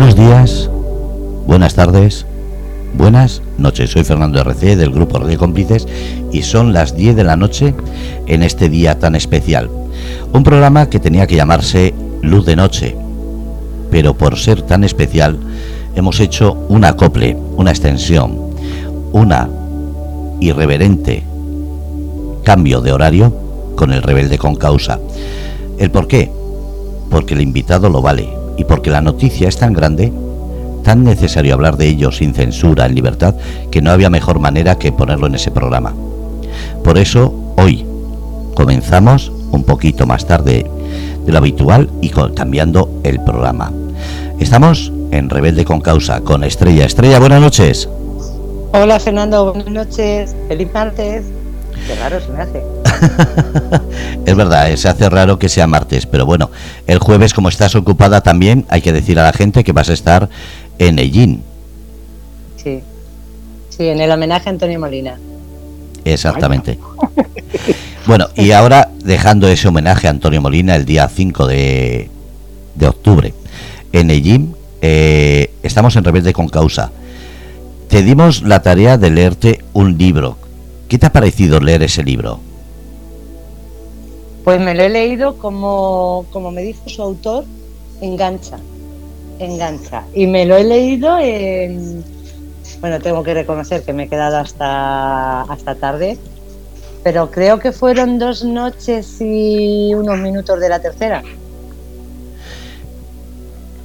Buenos días, buenas tardes, buenas noches. Soy Fernando RC del grupo de Cómplices y son las 10 de la noche en este día tan especial. Un programa que tenía que llamarse Luz de Noche, pero por ser tan especial hemos hecho un acople, una extensión, una irreverente cambio de horario con el rebelde con causa. ¿El por qué? Porque el invitado lo vale y porque la noticia es tan grande, tan necesario hablar de ello sin censura, en libertad, que no había mejor manera que ponerlo en ese programa. Por eso, hoy comenzamos un poquito más tarde de lo habitual y cambiando el programa. Estamos en Rebelde con Causa con Estrella. Estrella, buenas noches. Hola Fernando, buenas noches. Feliz martes. Qué raro se me hace. es verdad, eh, se hace raro que sea martes, pero bueno, el jueves como estás ocupada también, hay que decir a la gente que vas a estar en Ellín. Sí, sí, en el homenaje a Antonio Molina. Exactamente. Bueno, y ahora dejando ese homenaje a Antonio Molina el día 5 de, de octubre en Ellín, eh, estamos en Rebelde con Causa. Te dimos la tarea de leerte un libro. ¿Qué te ha parecido leer ese libro? Pues me lo he leído como, como me dijo su autor, engancha, engancha. Y me lo he leído en... Bueno, tengo que reconocer que me he quedado hasta, hasta tarde, pero creo que fueron dos noches y unos minutos de la tercera.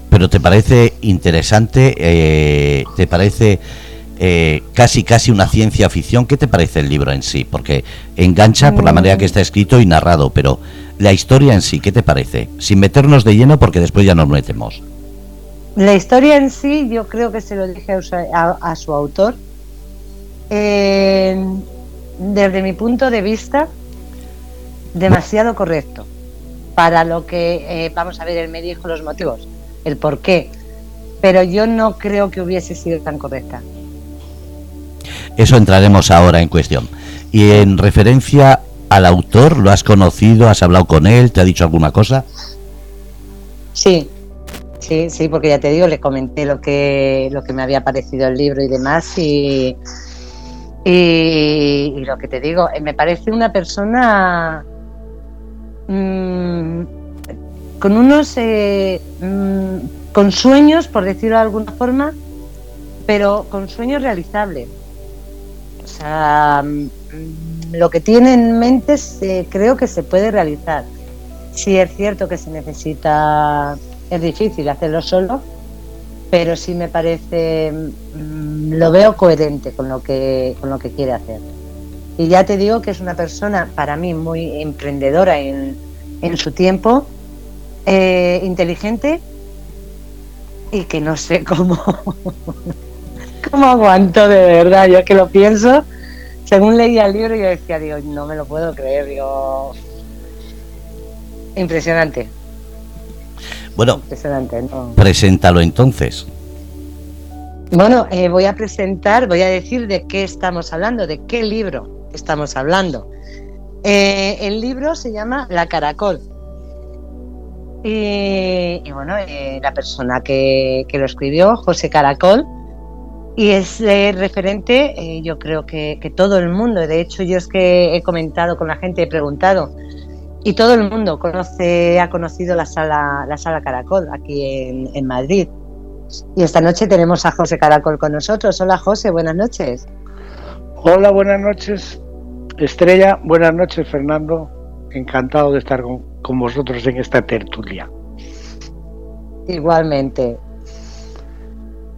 Pero te parece interesante, eh, te parece eh, casi casi una ciencia ficción. ¿Qué te parece el libro en sí? Porque engancha por la mm. manera que está escrito y narrado, pero la historia en sí, ¿qué te parece? Sin meternos de lleno porque después ya nos metemos. La historia en sí, yo creo que se lo dije a, su autor. desde mi punto de vista, demasiado correcto. Para lo que, eh, vamos a ver, él me dijo los motivos, el por qué. Pero yo no creo que hubiese sido tan correcta. Eso entraremos ahora en cuestión. Y en referencia al autor, ¿lo has conocido? ¿Has hablado con él? ¿Te ha dicho alguna cosa? Sí, sí, sí, porque ya te digo, le comenté lo que, lo que me había parecido el libro y demás. Y, y, lo que te digo, eh, me parece una persona mm, con unos. Eh, mm, con sueños, por decirlo de alguna forma, pero con sueños realizables. Sea, mm, lo que tiene en mente se, creo que se puede realizar. Sí es cierto que se necesita, es difícil hacerlo solo, pero sí me parece, mm, lo veo coherente con lo que, con lo que quiere hacer. Y ya te digo que es una persona para mí muy emprendedora en, en su tiempo, eh, inteligente y que no sé cómo ¿Cómo aguanto de verdad? Yo que lo pienso, según leía el libro, yo decía, digo, no me lo puedo creer, digo, impresionante. Bueno, impresionante, preséntalo entonces. Bueno, eh, voy a presentar, voy a decir de qué estamos hablando, de qué libro estamos hablando. Eh, el libro se llama La Caracol. Y, bueno, eh, la persona que, que, lo escribió, José Caracol, y es referente, eh, yo creo que, todo el mundo, de hecho yo es que he comentado con la gente, he preguntado, y todo el mundo conoce, ha conocido la sala, la sala Caracol aquí en, Madrid. Y esta noche tenemos a José Caracol con nosotros. Hola José, buenas noches. Hola, buenas noches Estrella, buenas noches Fernando. Encantado de estar con, con vosotros en esta tertulia. Igualmente.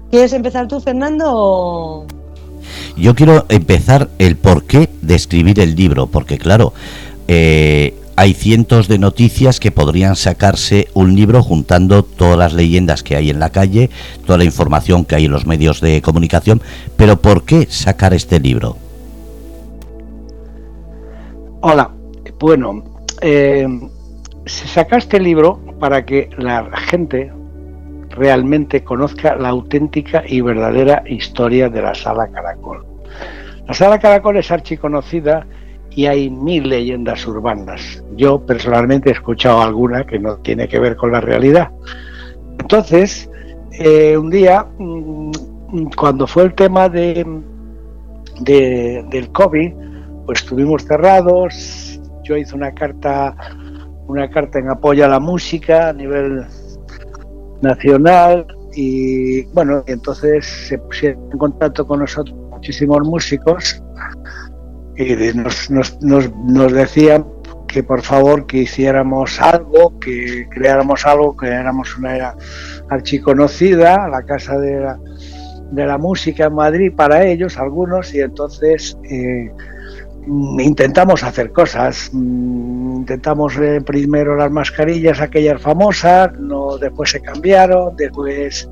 ¿Quieres empezar tú, Fernando? Yo quiero empezar el porqué de escribir el libro, porque claro, eh, hay cientos de noticias que podrían sacarse un libro juntando todas las leyendas que hay en la calle, toda la información que hay en los medios de comunicación, pero ¿por qué sacar este libro? Hola, bueno, eh, se saca este libro para que la gente, realmente conozca la auténtica y verdadera historia de la Sala Caracol. La Sala Caracol es archiconocida y hay mil leyendas urbanas. Yo personalmente he escuchado alguna que no tiene que ver con la realidad. Entonces, eh, un día, mm, cuando fue el tema de, de, del COVID, pues estuvimos cerrados. Yo hice una carta, una carta en apoyo a la música a nivel nacional y bueno, entonces se pusieron en contacto con nosotros muchísimos músicos y nos, nos, nos, nos decían que por favor que hiciéramos algo, que creáramos algo, que éramos una archiconocida, la casa de la, de la música en Madrid para ellos, algunos, y entonces eh, intentamos hacer cosas. Mm, intentamos eh, primero las mascarillas, aquellas famosas, no, después se cambiaron, después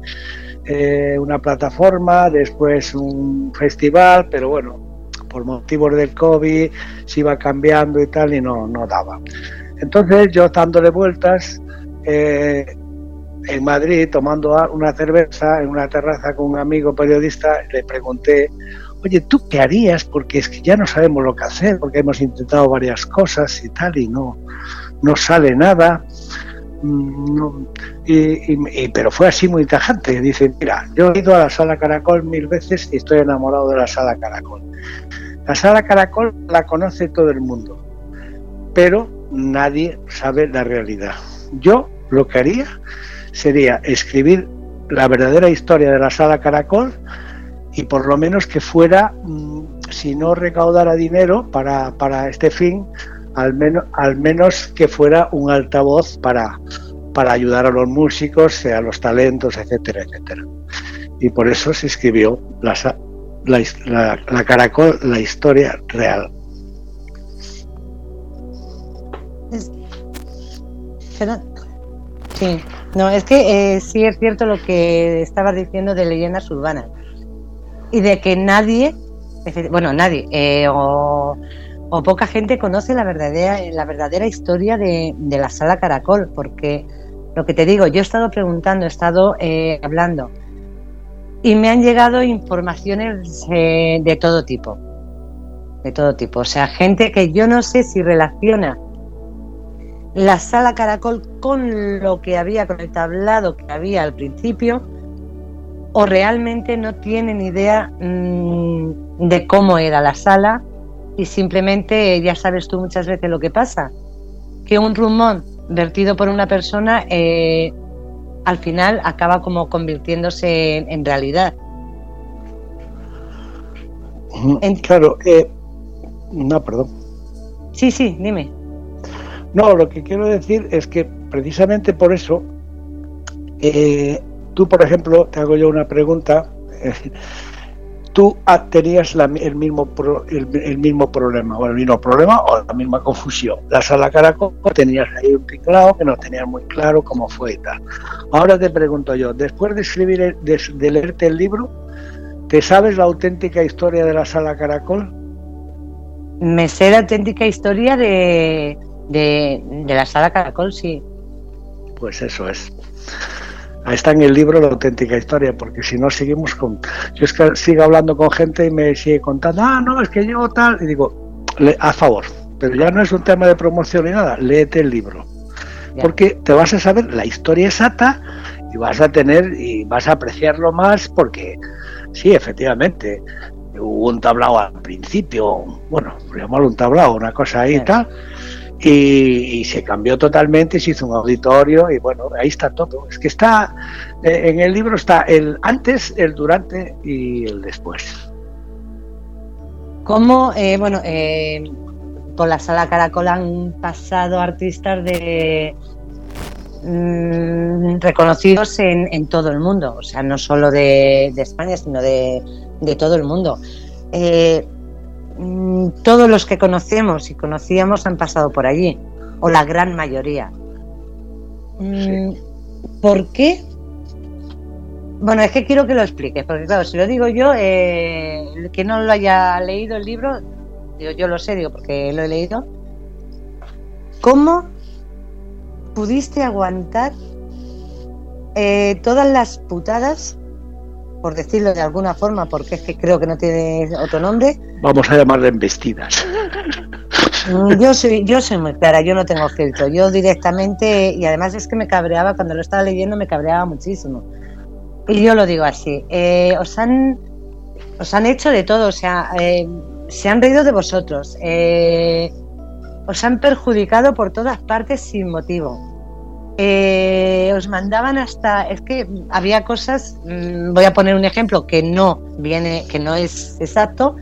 eh, una plataforma, después un festival, pero bueno, por motivos del COVID se iba cambiando y tal y no, no daba. Entonces yo dándole vueltas eh, en Madrid tomando una cerveza en una terraza con un amigo periodista, le pregunté, oye, ¿tú qué harías? Porque es que ya no sabemos lo que hacer, porque hemos intentado varias cosas y tal y no, no sale nada. Mm, y, pero fue así muy tajante. Dice, mira, yo he ido a la sala Caracol mil veces y estoy enamorado de la sala Caracol. La sala Caracol la conoce todo el mundo, pero nadie sabe la realidad. Yo lo que haría sería escribir la verdadera historia de la sala Caracol y por lo menos que fuera, mm, si no recaudara dinero para, para este fin, al menos, al menos que fuera un altavoz para, para ayudar a los músicos, a los talentos, etcétera, etcétera. Y por eso se escribió la, la, la, Caracol, la historia real. Sí, no, es que eh, sí es cierto lo que estabas diciendo de leyendas urbanas y de que nadie, bueno, nadie, eh, o, poca gente conoce la verdadera, la verdadera historia de, la sala Caracol, porque lo que te digo, yo he estado preguntando, he estado eh, hablando y me han llegado informaciones de todo tipo, de todo tipo. O sea, gente que yo no sé si relaciona la sala Caracol con lo que había, con el tablado que había al principio, o realmente no tienen idea mm, de cómo era la sala y simplemente, ya sabes tú muchas veces lo que pasa, que un rumor vertido por una persona eh, al final acaba como convirtiéndose en, realidad. claro, eh, no, perdón. Sí, sí, dime. No, lo que quiero decir es que precisamente por eso, eh, tú, por ejemplo, te hago yo una pregunta. tú tenías el, mismo el, mismo problema, o el mismo problema, o la misma confusión. La sala Caracol tenías ahí un teclado que no tenías muy claro cómo fue y tal. Ahora te pregunto yo, después de escribir, de, leerte el libro, ¿te sabes la auténtica historia de la sala Caracol? Me sé la auténtica historia de, de, de la sala Caracol, sí. Pues eso es está en el libro la auténtica historia, porque si no seguimos con... Yo es que sigo hablando con gente y me sigue contando, ah, no, es que yo tal, y digo, a favor, pero ya no es un tema de promoción ni nada, léete el libro, porque te vas a saber la historia exacta y vas a tener y vas a apreciarlo más porque sí, efectivamente, hubo un tablao al principio, bueno, llamarlo un tablao, una cosa ahí y tal, y, se cambió totalmente, se hizo un auditorio y bueno, ahí está todo. Es que está, eh, en el libro está el antes, el durante y el después. ¿Cómo, eh, bueno, eh, por la sala Caracol han pasado artistas de mm, reconocidos en, todo el mundo, o sea, no solo de, España, sino de, todo el mundo. Mm, todos los que conocemos y conocíamos han pasado por allí, o la gran mayoría. Mm, ¿Por qué? Bueno, es que quiero que lo expliques, porque claro, si lo digo yo, eh, el que no lo haya leído el libro, yo lo sé, digo, porque lo he leído. ¿Cómo pudiste aguantar eh, todas las putadas por decirlo de alguna forma, porque es que creo que no tiene otro nombre. Vamos a llamarle embestidas. Mm, yo soy, yo soy muy clara, yo no tengo filtro. Yo directamente, y además es que me cabreaba, cuando lo estaba leyendo me cabreaba muchísimo. y yo lo digo así, eh, os, han, os han hecho de todo, o sea, eh, se han reído de vosotros, eh, os han perjudicado por todas partes sin motivo. Os mandaban hasta, es que había cosas, mm, voy a poner un ejemplo que no viene, que no es exacto,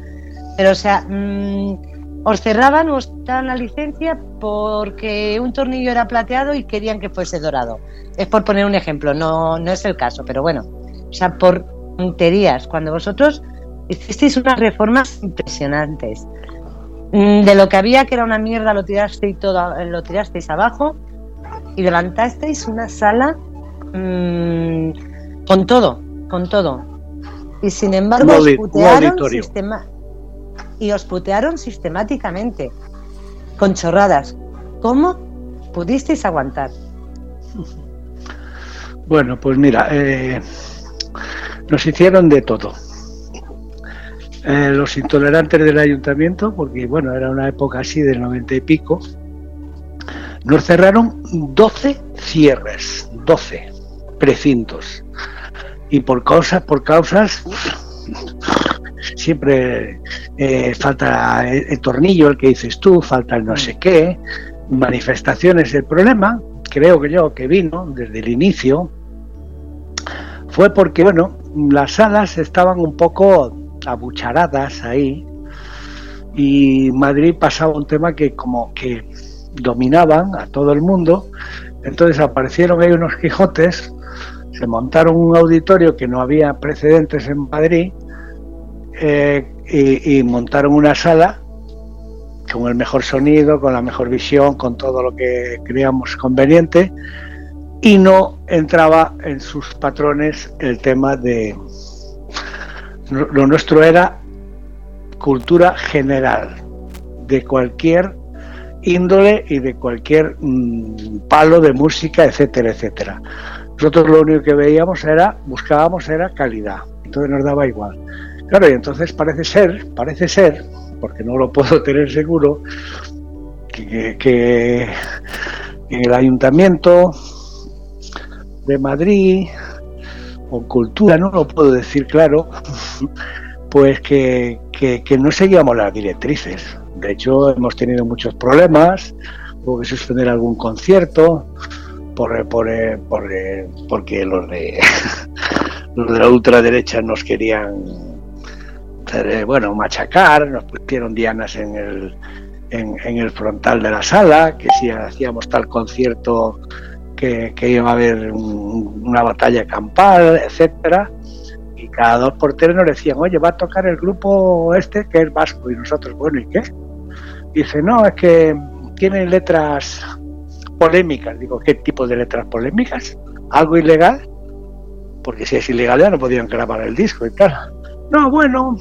pero o sea, mm, os cerraban o os daban la licencia porque un tornillo era plateado y querían que fuese dorado. Es por poner un ejemplo, no, no es el caso, pero bueno, o sea, por tonterías, cuando vosotros hicisteis unas reformas impresionantes. Mm, de lo que había que era una mierda lo tirasteis todo, lo tirasteis abajo y levantasteis una sala mmm, con todo, con todo. Y sin embargo os putearon sistema y os putearon sistemáticamente, con chorradas. ¿Cómo pudisteis aguantar? Bueno, pues mira, eh, nos hicieron de todo. Eh, los intolerantes del ayuntamiento, porque bueno, era una época así del noventa y pico, nos cerraron 12 cierres, 12 precintos. Y por causas, por causas, siempre eh, falta el, tornillo, el que dices tú, falta el no sé qué, manifestaciones. El problema, creo que yo, que vino desde el inicio, fue porque, bueno, las salas estaban un poco abucharadas ahí y Madrid pasaba un tema que como que dominaban a todo el mundo, entonces aparecieron ahí unos Quijotes, se montaron un auditorio que no había precedentes en Madrid eh, y, montaron una sala con el mejor sonido, con la mejor visión, con todo lo que creíamos conveniente y no entraba en sus patrones el tema de... Lo nuestro era cultura general, de cualquier índole y de cualquier mm, palo de música, etcétera, etcétera. Nosotros lo único que veíamos era, buscábamos era calidad, entonces nos daba igual. Claro, y entonces parece ser, parece ser, porque no lo puedo tener seguro, que, en el ayuntamiento de Madrid o cultura, no lo puedo decir claro, pues que, no seguíamos las directrices. De hecho, hemos tenido muchos problemas, hubo que suspender algún concierto por, por, por, porque los de, los de la ultraderecha nos querían eh, bueno, machacar, nos pusieron dianas en el, en, el frontal de la sala, que si hacíamos tal concierto que, iba a haber una batalla campal, etcétera. Y cada dos por tres nos decían, oye, va a tocar el grupo este que es vasco. Y nosotros, bueno, ¿y qué? Dice, no, es que tienen letras polémicas. Digo, ¿qué tipo de letras polémicas? ¿Algo ilegal? Porque si es ilegal ya no podían grabar el disco y tal. No, bueno,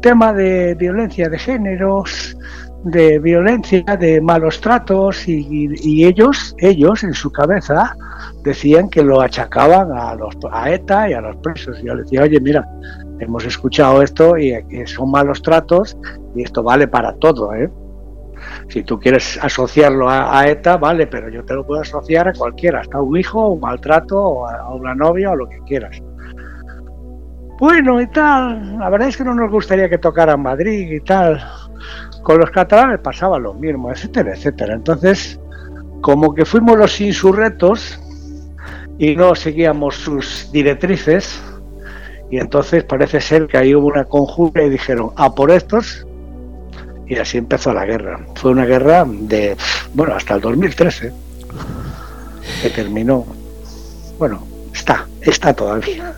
tema de violencia de géneros, de violencia, de malos tratos y, ellos, ellos en su cabeza decían que lo achacaban a los a ETA y a los presos. Y yo les decía, oye, mira, hemos escuchado esto y son malos tratos y esto vale para todo, ¿eh? Si tú quieres asociarlo a, ETA, vale, pero yo te lo puedo asociar a cualquiera, hasta un hijo, un maltrato, o a una novia o lo que quieras bueno y tal. La verdad es que no nos gustaría que tocaran Madrid y tal. Con los catalanes pasaba lo mismo, etcétera, etcétera. Entonces, como que fuimos los insurretos y no seguíamos sus directrices, y entonces parece ser que ahí hubo una conjura y dijeron, a por estos, y así empezó la guerra. Fue una guerra de, bueno, hasta el 2013, que terminó. Bueno, está, está todavía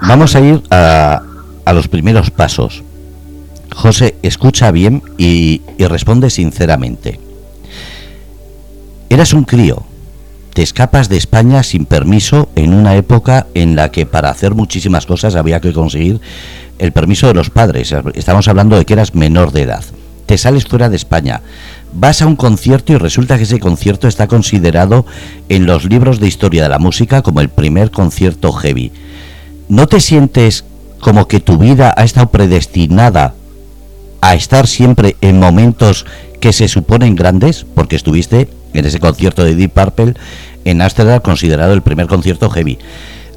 vamos a ir a, los primeros pasos. José, escucha bien y, responde sinceramente. Eras un crío, te escapas de España sin permiso en una época en la que para hacer muchísimas cosas había que conseguir el permiso de los padres. Estamos hablando de que eras menor de edad. Te sales fuera de España, vas a un concierto y resulta que ese concierto está considerado en los libros de historia de la música como el primer concierto heavy. ¿no te sientes como que tu vida ha estado predestinada a estar siempre en momentos que se suponen grandes? Porque estuviste en ese concierto de Deep Purple en Ámsterdam, considerado el primer concierto heavy.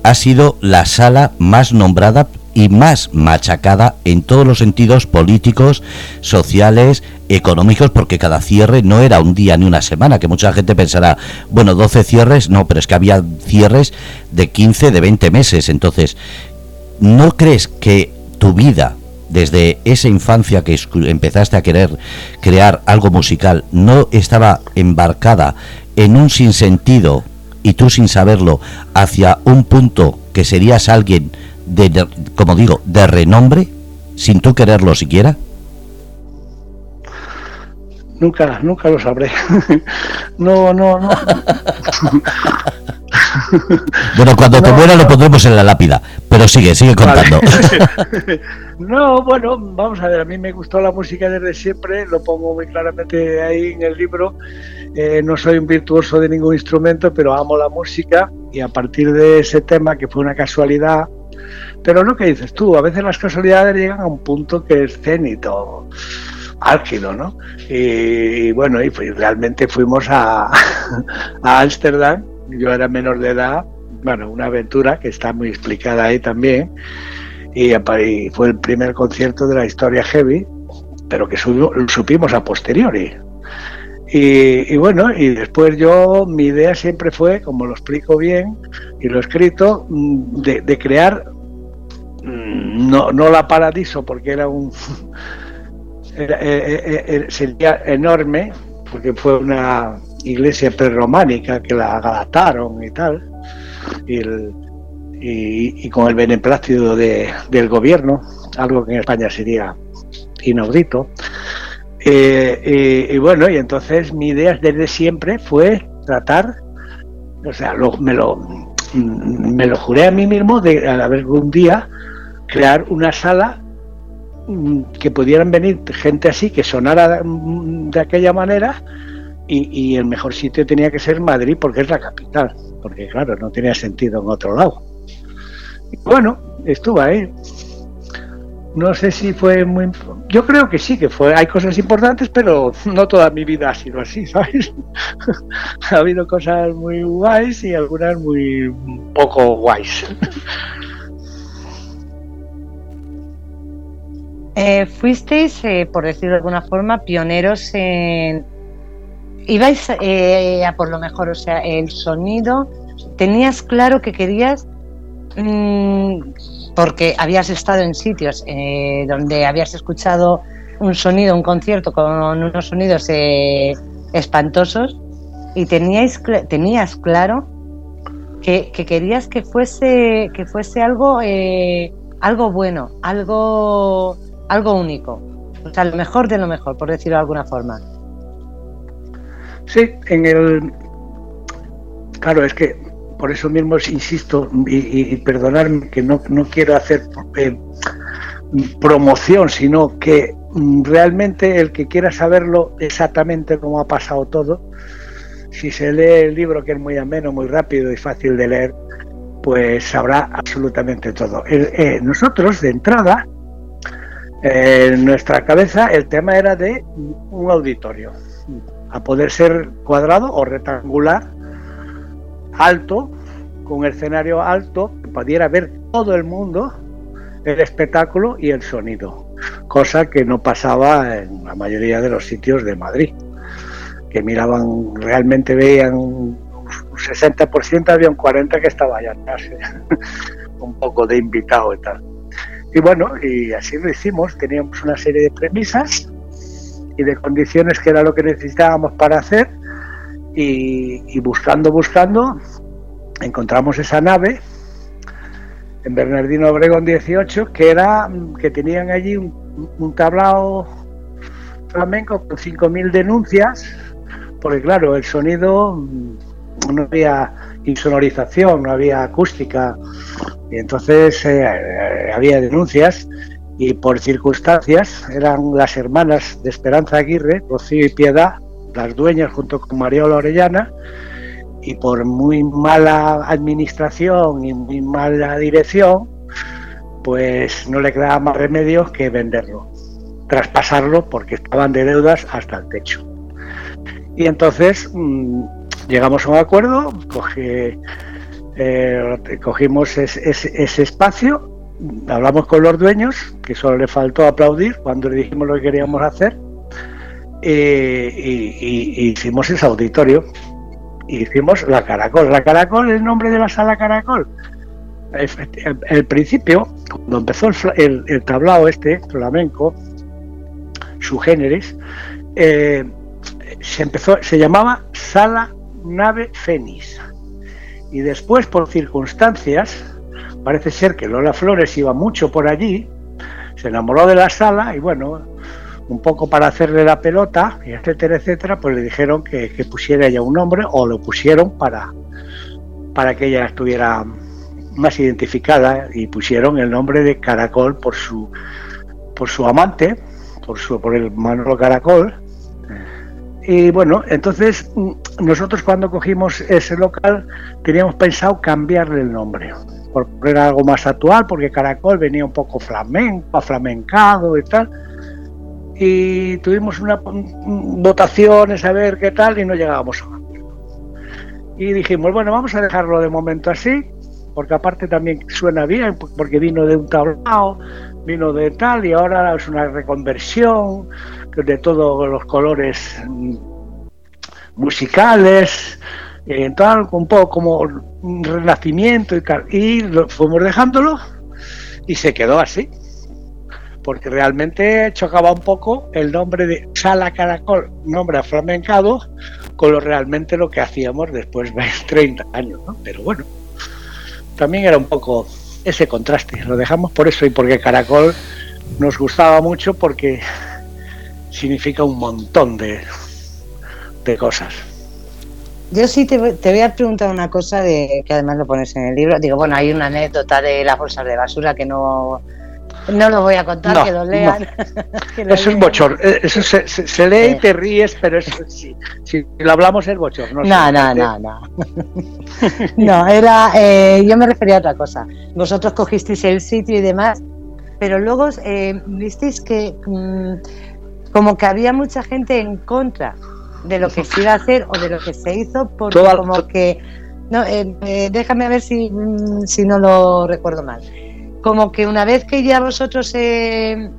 Ha sido la sala más nombrada y más machacada en todos los sentidos políticos, sociales, económicos, porque cada cierre no era un día ni una semana, que mucha gente pensará, bueno, 12 cierres, no, pero es que había cierres de 15, de 20 meses. Entonces, ¿no crees que tu vida, desde esa infancia que empezaste a querer crear algo musical, no estaba embarcada en un sinsentido y tú sin saberlo hacia un punto que serías alguien de, como digo, de renombre, sin tú quererlo siquiera? Nunca, nunca lo sabré. no, no, no. bueno, cuando te muera lo pondremos en la lápida, pero sigue, sigue contando. no, bueno, vamos a ver, a mí me gustó la música desde siempre, lo pongo muy claramente ahí en el libro. Eh, no soy un virtuoso de ningún instrumento, pero amo la música y a partir de ese tema, que fue una casualidad, pero lo que dices tú, a veces las casualidades llegan a un punto que es cénito, álgido, ¿no? Y, bueno, y realmente fuimos a Ámsterdam, yo era menor de edad, bueno, una aventura que está muy explicada ahí también, y, fue el primer concierto de la historia heavy, pero que supimos a posteriori. Y, bueno, y después yo, mi idea siempre fue, como lo explico bien y lo he escrito, mm, de crear Mm, no, no la Paradiso porque era un eh, eh, eh, sería enorme porque fue una iglesia prerrománica que la adaptaron y tal y, con el beneplácito de, del gobierno algo que en España sería inaudito. Y, bueno y entonces mi idea desde siempre fue tratar o sea me lo me lo juré a mí mismo de a un día crear una sala mm, que pudieran venir gente así, que sonara mm, de aquella manera, y, el mejor sitio tenía que ser Madrid porque es la capital, porque claro, no tenía sentido en otro lado. Y bueno, estuvo ahí. No sé si fue muy... Yo creo que sí, que fue. Hay cosas importantes, pero no toda mi vida ha sido así, ¿sabes? ha habido cosas muy guays y algunas muy poco guays. Eh, fuisteis, eh, por decirlo de alguna forma, pioneros en... Ibais eh, a por lo mejor, o sea, el sonido, tenías claro que querías, mm, porque habías estado en sitios donde habías escuchado un sonido, un concierto con unos sonidos espantosos y teníais, tenías claro que, que, querías que fuese, que fuese algo, algo bueno, algo algo único. O sea, lo mejor de lo mejor, por decirlo de alguna forma. Sí, en el. Claro, es que por eso mismo insisto y, perdonarme que no, no quiero hacer eh, promoción, sino que mm, realmente el que quiera saberlo exactamente cómo ha pasado todo, si se lee el libro que es muy ameno, muy rápido y fácil de leer, pues sabrá absolutamente todo. Eh, nosotros de entrada en nuestra cabeza el tema era de un auditorio, a poder ser cuadrado o rectangular, alto, con escenario alto, que pudiera ver todo el mundo el espectáculo y el sonido, cosa que no pasaba en la mayoría de los sitios de Madrid, que miraban, realmente veían un 60%, había un 40% que estaba allá atrás, un poco de invitado y tal. Y bueno, y así lo hicimos, teníamos una serie de premisas y de condiciones que era lo que necesitábamos para hacer. Y, buscando, buscando, encontramos esa nave en Bernardino Obregón 18 que era que tenían allí un, tablao flamenco con 5.000 denuncias porque claro, el sonido no había insonorización, no había acústica. Y entonces eh, eh, había denuncias y por circunstancias eran las hermanas de Esperanza Aguirre, Rocío y Piedad, las dueñas junto con Mariola Orellana, y por muy mala administración y muy mala dirección, pues no le quedaba más remedio que venderlo, traspasarlo porque estaban de deudas hasta el techo. Y entonces mm, llegamos a un acuerdo, eh, cogimos ese espacio, hablamos con los dueños, que solo le faltó aplaudir cuando le dijimos lo que queríamos hacer, y, hicimos ese auditorio. hicimos la Caracol. La Caracol es el nombre de la sala Caracol. El, principio, cuando empezó el, tablao este, flamenco, su géneris, eh, se empezó, se llamaba Sala Nave Fénix. Y después, por circunstancias, parece ser que Lola Flores iba mucho por allí, se enamoró de la sala y bueno, un poco para hacerle la pelota, etcétera, etcétera, pues le dijeron que, pusiera ella un nombre o lo pusieron para, para que ella estuviera más identificada y pusieron el nombre de Caracol por su por su amante, por su por el Manolo Caracol. Y bueno, entonces mm, nosotros cuando cogimos ese local teníamos pensado cambiarle el nombre, por poner algo más actual, porque Caracol venía un poco flamenco, aflamencado y tal y tuvimos una votaciones a ver qué tal y no llegábamos a. Y dijimos, bueno, vamos a dejarlo de momento así, porque aparte también suena bien, porque vino de un tablao, vino de tal y ahora es una reconversión de todos los colores mm, musicales, y tal, un poco como un renacimiento y. Y lo fuimos dejándolo y se quedó así porque realmente chocaba un poco el nombre de Sala Caracol, nombre aflamencado, con lo realmente lo que hacíamos después de 30 años. Pero bueno, también era un poco ese contraste, lo dejamos por eso y porque Caracol nos gustaba mucho porque significa un montón de, de cosas. Yo sí te, voy a preguntar una cosa de que además lo pones en el libro. Digo, bueno, hay una anécdota de las bolsas de basura que no no lo voy a contar, que lo lean. eso es bochor. Eh, eso se, lee y te ríes, pero eso, si, si lo hablamos es bochor. No, no, no, no, no. era. Eh, yo me refería a otra cosa. Vosotros cogisteis el sitio y demás, pero luego eh, visteis que. Mm, como que había mucha gente en contra de lo que se iba a hacer o de lo que se hizo, porque como que. No, déjame a ver si, mm, si no lo recuerdo mal como que una vez que ya vosotros eh,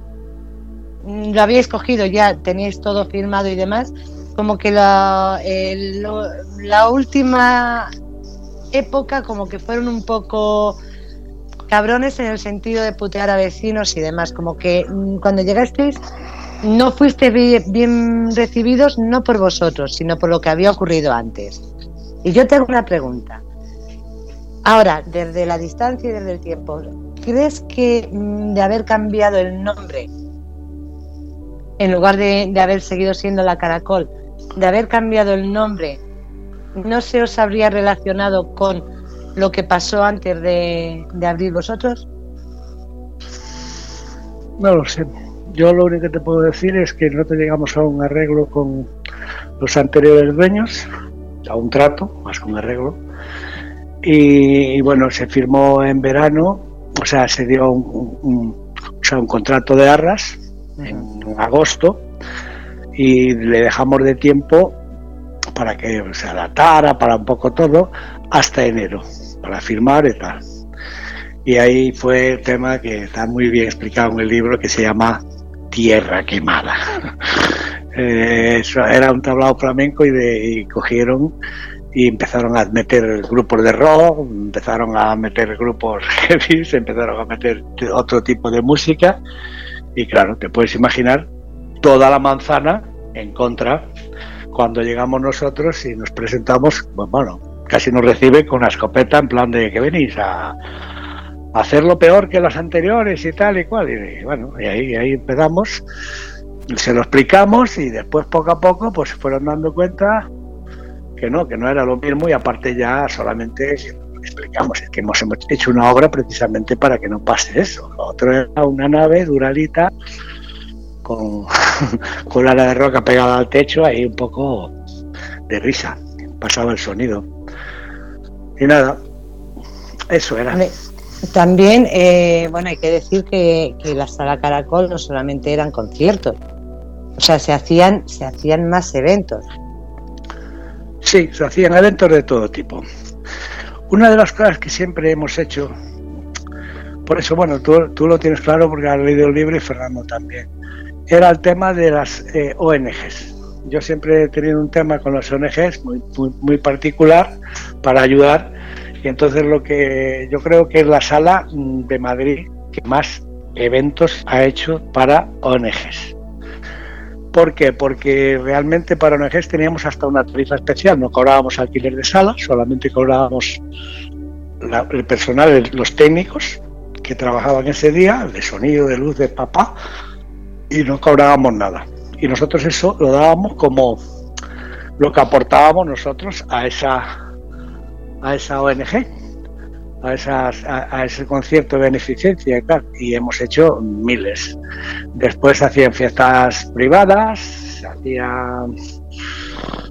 lo habíais cogido, ya tenéis todo firmado y demás, como que la, la última época como que fueron un poco cabrones en el sentido de putear a vecinos y demás, como que mm, cuando llegasteis no fuiste bien recibidos no por vosotros, sino por lo que había ocurrido antes. Y yo tengo una pregunta. Ahora, desde la distancia y desde el tiempo, ¿crees que mm, de haber cambiado el nombre, en lugar de, haber seguido siendo la Caracol, de haber cambiado el nombre, no se os habría relacionado con lo que pasó antes de, abrir vosotros? No lo sé. Yo lo único que te puedo decir es que no te llegamos a un arreglo con los anteriores dueños, a un trato, más que un arreglo, y, bueno, se firmó en verano, o sea, se dio un, un contrato de arras en agosto y le dejamos de tiempo para que se adaptara, para un poco todo, hasta enero, para firmar y tal. Y ahí fue el tema que está muy bien explicado en el libro que se llama Tierra Quemada. Eh, era un tablado flamenco y, y cogieron y empezaron a meter grupos de rock, empezaron a meter grupos heavy, empezaron a meter otro tipo de música y claro, te puedes imaginar toda la manzana en contra cuando llegamos nosotros y nos presentamos, pues bueno, casi nos recibe con una escopeta en plan de que venís a, hacerlo peor que los anteriores y tal y cual. Y bueno, y ahí, ahí empezamos, se lo explicamos y después poco a poco pues se fueron dando cuenta que no, que no era lo mismo y aparte ya solamente explicamos, es que hemos hecho una obra precisamente para que no pase eso. Lo otro era una nave duralita con, con la de roca pegada al techo, ahí un poco de risa, pasaba el sonido. Y nada, eso era. También, eh, bueno, hay que decir que, que la sala Caracol no solamente eran conciertos, o sea, se hacían, se hacían más eventos. Sí, se hacían eventos de todo tipo. Una de las cosas que siempre hemos hecho, por eso, bueno, tú, tú lo tienes claro porque has leído el libro y Fernando también, era el tema de las eh, ONGs. Yo siempre he tenido un tema con las ONGs muy, muy, particular para ayudar y entonces lo que yo creo que es la sala mm, de Madrid que más eventos ha hecho para ONGs. ¿Por qué? Porque realmente para ONGs teníamos hasta una tarifa especial, no cobrábamos alquiler de sala, solamente cobrábamos el personal, los técnicos que trabajaban ese día, de sonido, de luz, de papá, y no cobrábamos nada. Y nosotros eso lo dábamos como lo que aportábamos nosotros a esa, a esa ONG, a, esas, a, ese concierto de beneficencia y tal. Y hemos hecho miles. Después hacían fiestas privadas, se hacían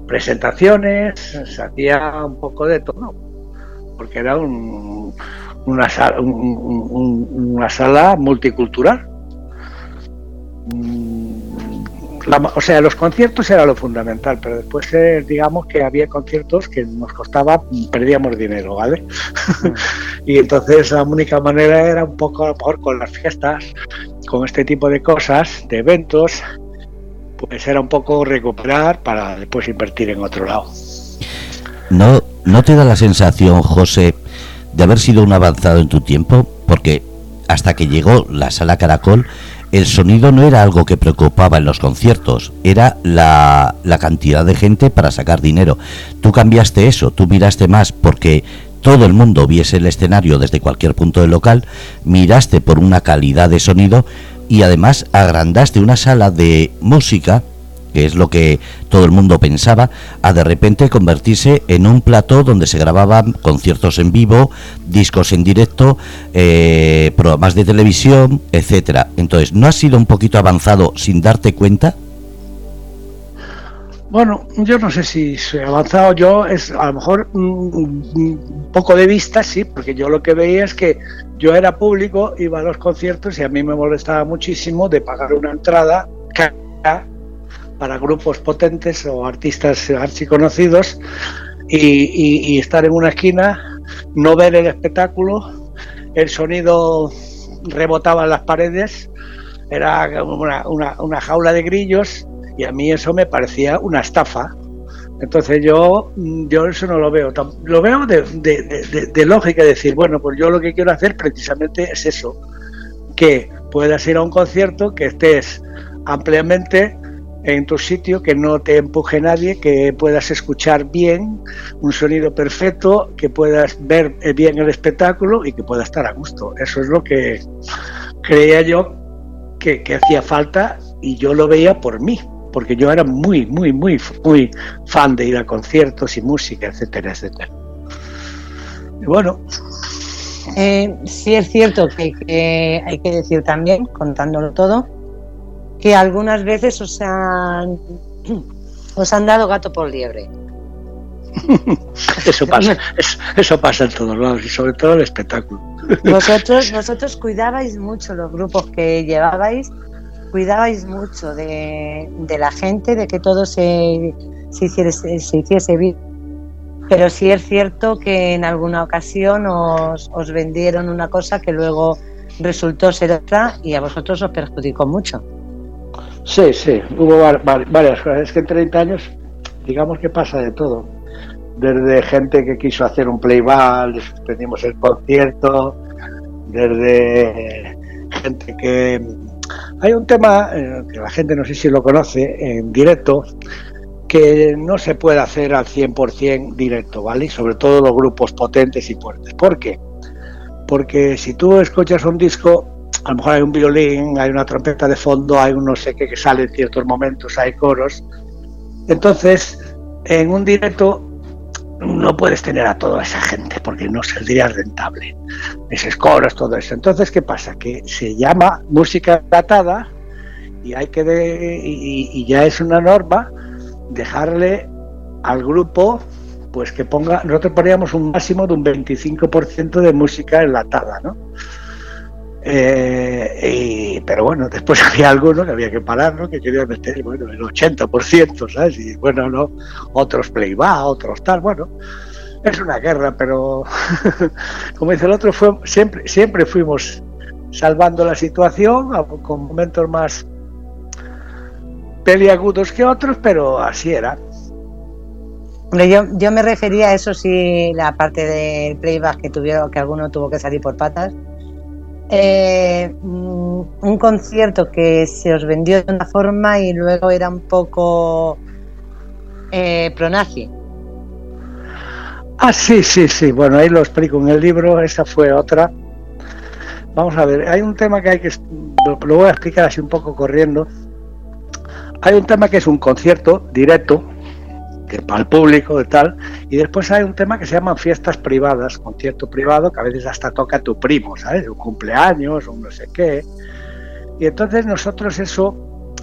presentaciones, se hacía un poco de todo, porque era un, una, sala, una sala multicultural. Mm, o sea, los conciertos era lo fundamental, pero después eh, digamos que había conciertos que nos costaba, perdíamos dinero, ¿vale? Mm. y entonces la única manera era un poco a lo mejor con las fiestas, con este tipo de cosas, de eventos, pues era un poco recuperar para después invertir en otro lado. ¿No, no te da la sensación, José, de haber sido un avanzado en tu tiempo? Porque hasta que llegó la sala Caracol, el sonido no era algo que preocupaba en los conciertos, era la, la, cantidad de gente para sacar dinero. Tú cambiaste eso, tú miraste más porque todo el mundo viese el escenario desde cualquier punto del local, miraste por una calidad de sonido y además agrandaste una sala de música que es lo que todo el mundo pensaba, a de repente convertirse en un plató donde se grababan conciertos en vivo, discos en directo, eh, programas de televisión, etcétera. Entonces, ¿no has sido un poquito avanzado sin darte cuenta? Bueno, yo no sé si soy avanzado. Yo es a lo mejor un poco de vista, sí, porque yo lo que veía es que yo era público, iba a los conciertos y a mí me molestaba muchísimo de pagar una entrada para grupos potentes o artistas archiconocidos y, y, estar en una esquina, no ver el espectáculo, el sonido rebotaba en las paredes, era una, una, jaula de grillos y a mí eso me parecía una estafa. Entonces yo, yo eso no lo veo. Lo veo de, de, lógica, decir, bueno, pues yo lo que quiero hacer precisamente es eso, que puedas ir a un concierto, que estés ampliamente en tu sitio, que no te empuje nadie, que puedas escuchar bien, un sonido perfecto, que puedas ver bien el espectáculo y que puedas estar a gusto. Eso es lo que creía yo que, hacía falta y yo lo veía por mí, porque yo era muy, muy, muy, muy fan de ir a conciertos y música, etcétera, etcétera. Y bueno. Eh, sí es cierto que hay que decir también, contándolo todo, que algunas veces os han, os han dado gato por liebre. eso pasa, eso, pasa en todos lados y sobre todo el espectáculo. Vosotros, vosotros cuidabais mucho los grupos que llevabais, cuidabais mucho de, la gente, de que todo se, se, hiciese, se hiciese bien. Pero sí es cierto que en alguna ocasión os, os vendieron una cosa que luego resultó ser otra y a vosotros os perjudicó mucho. Sí, sí, hubo varias cosas. Es que en 30 años, digamos que pasa de todo. Desde gente que quiso hacer un playback, le suspendimos el concierto, desde gente que... Hay un tema eh, que la gente no sé si lo conoce en directo, que no se puede hacer al 100% directo, ¿vale? sobre todo los grupos potentes y fuertes. ¿Por qué? Porque si tú escuchas un disco, a lo mejor hay un violín, hay una trompeta de fondo, hay un no sé qué que sale en ciertos momentos, hay coros. Entonces, en un directo no puedes tener a toda esa gente porque no saldría rentable. Esos coros, todo eso. Entonces, ¿qué pasa? Que se llama música datada y hay que y, ya es una norma dejarle al grupo pues que ponga, nosotros poníamos un máximo de un 25% de música enlatada, ¿no? Eh, pero bueno, después había algunos que había que parar, ¿no? que querían meter bueno, el 80%, ¿sabes? Y bueno, no, otros playback, otros tal, bueno, es una guerra, pero como dice el otro, fue, siempre, siempre fuimos salvando la situación, con momentos más peliagudos que otros, pero así era. Yo, yo me refería a eso sí, la parte del playback que tuvieron, que alguno tuvo que salir por patas. Eh, mm, un concierto que se os vendió de una forma y luego era un poco eh, pronazi. Ah, sí, sí, sí. Bueno, ahí lo explico en el libro. Esa fue otra. Vamos a ver, hay un tema que hay que. Lo voy a explicar así un poco corriendo. Hay un tema que es un concierto directo, que para el público y tal, y después hay un tema que se llaman fiestas privadas, concierto privado, que a veces hasta toca tu primo, ¿sabes? Un cumpleaños, o no sé qué. Y entonces nosotros eso,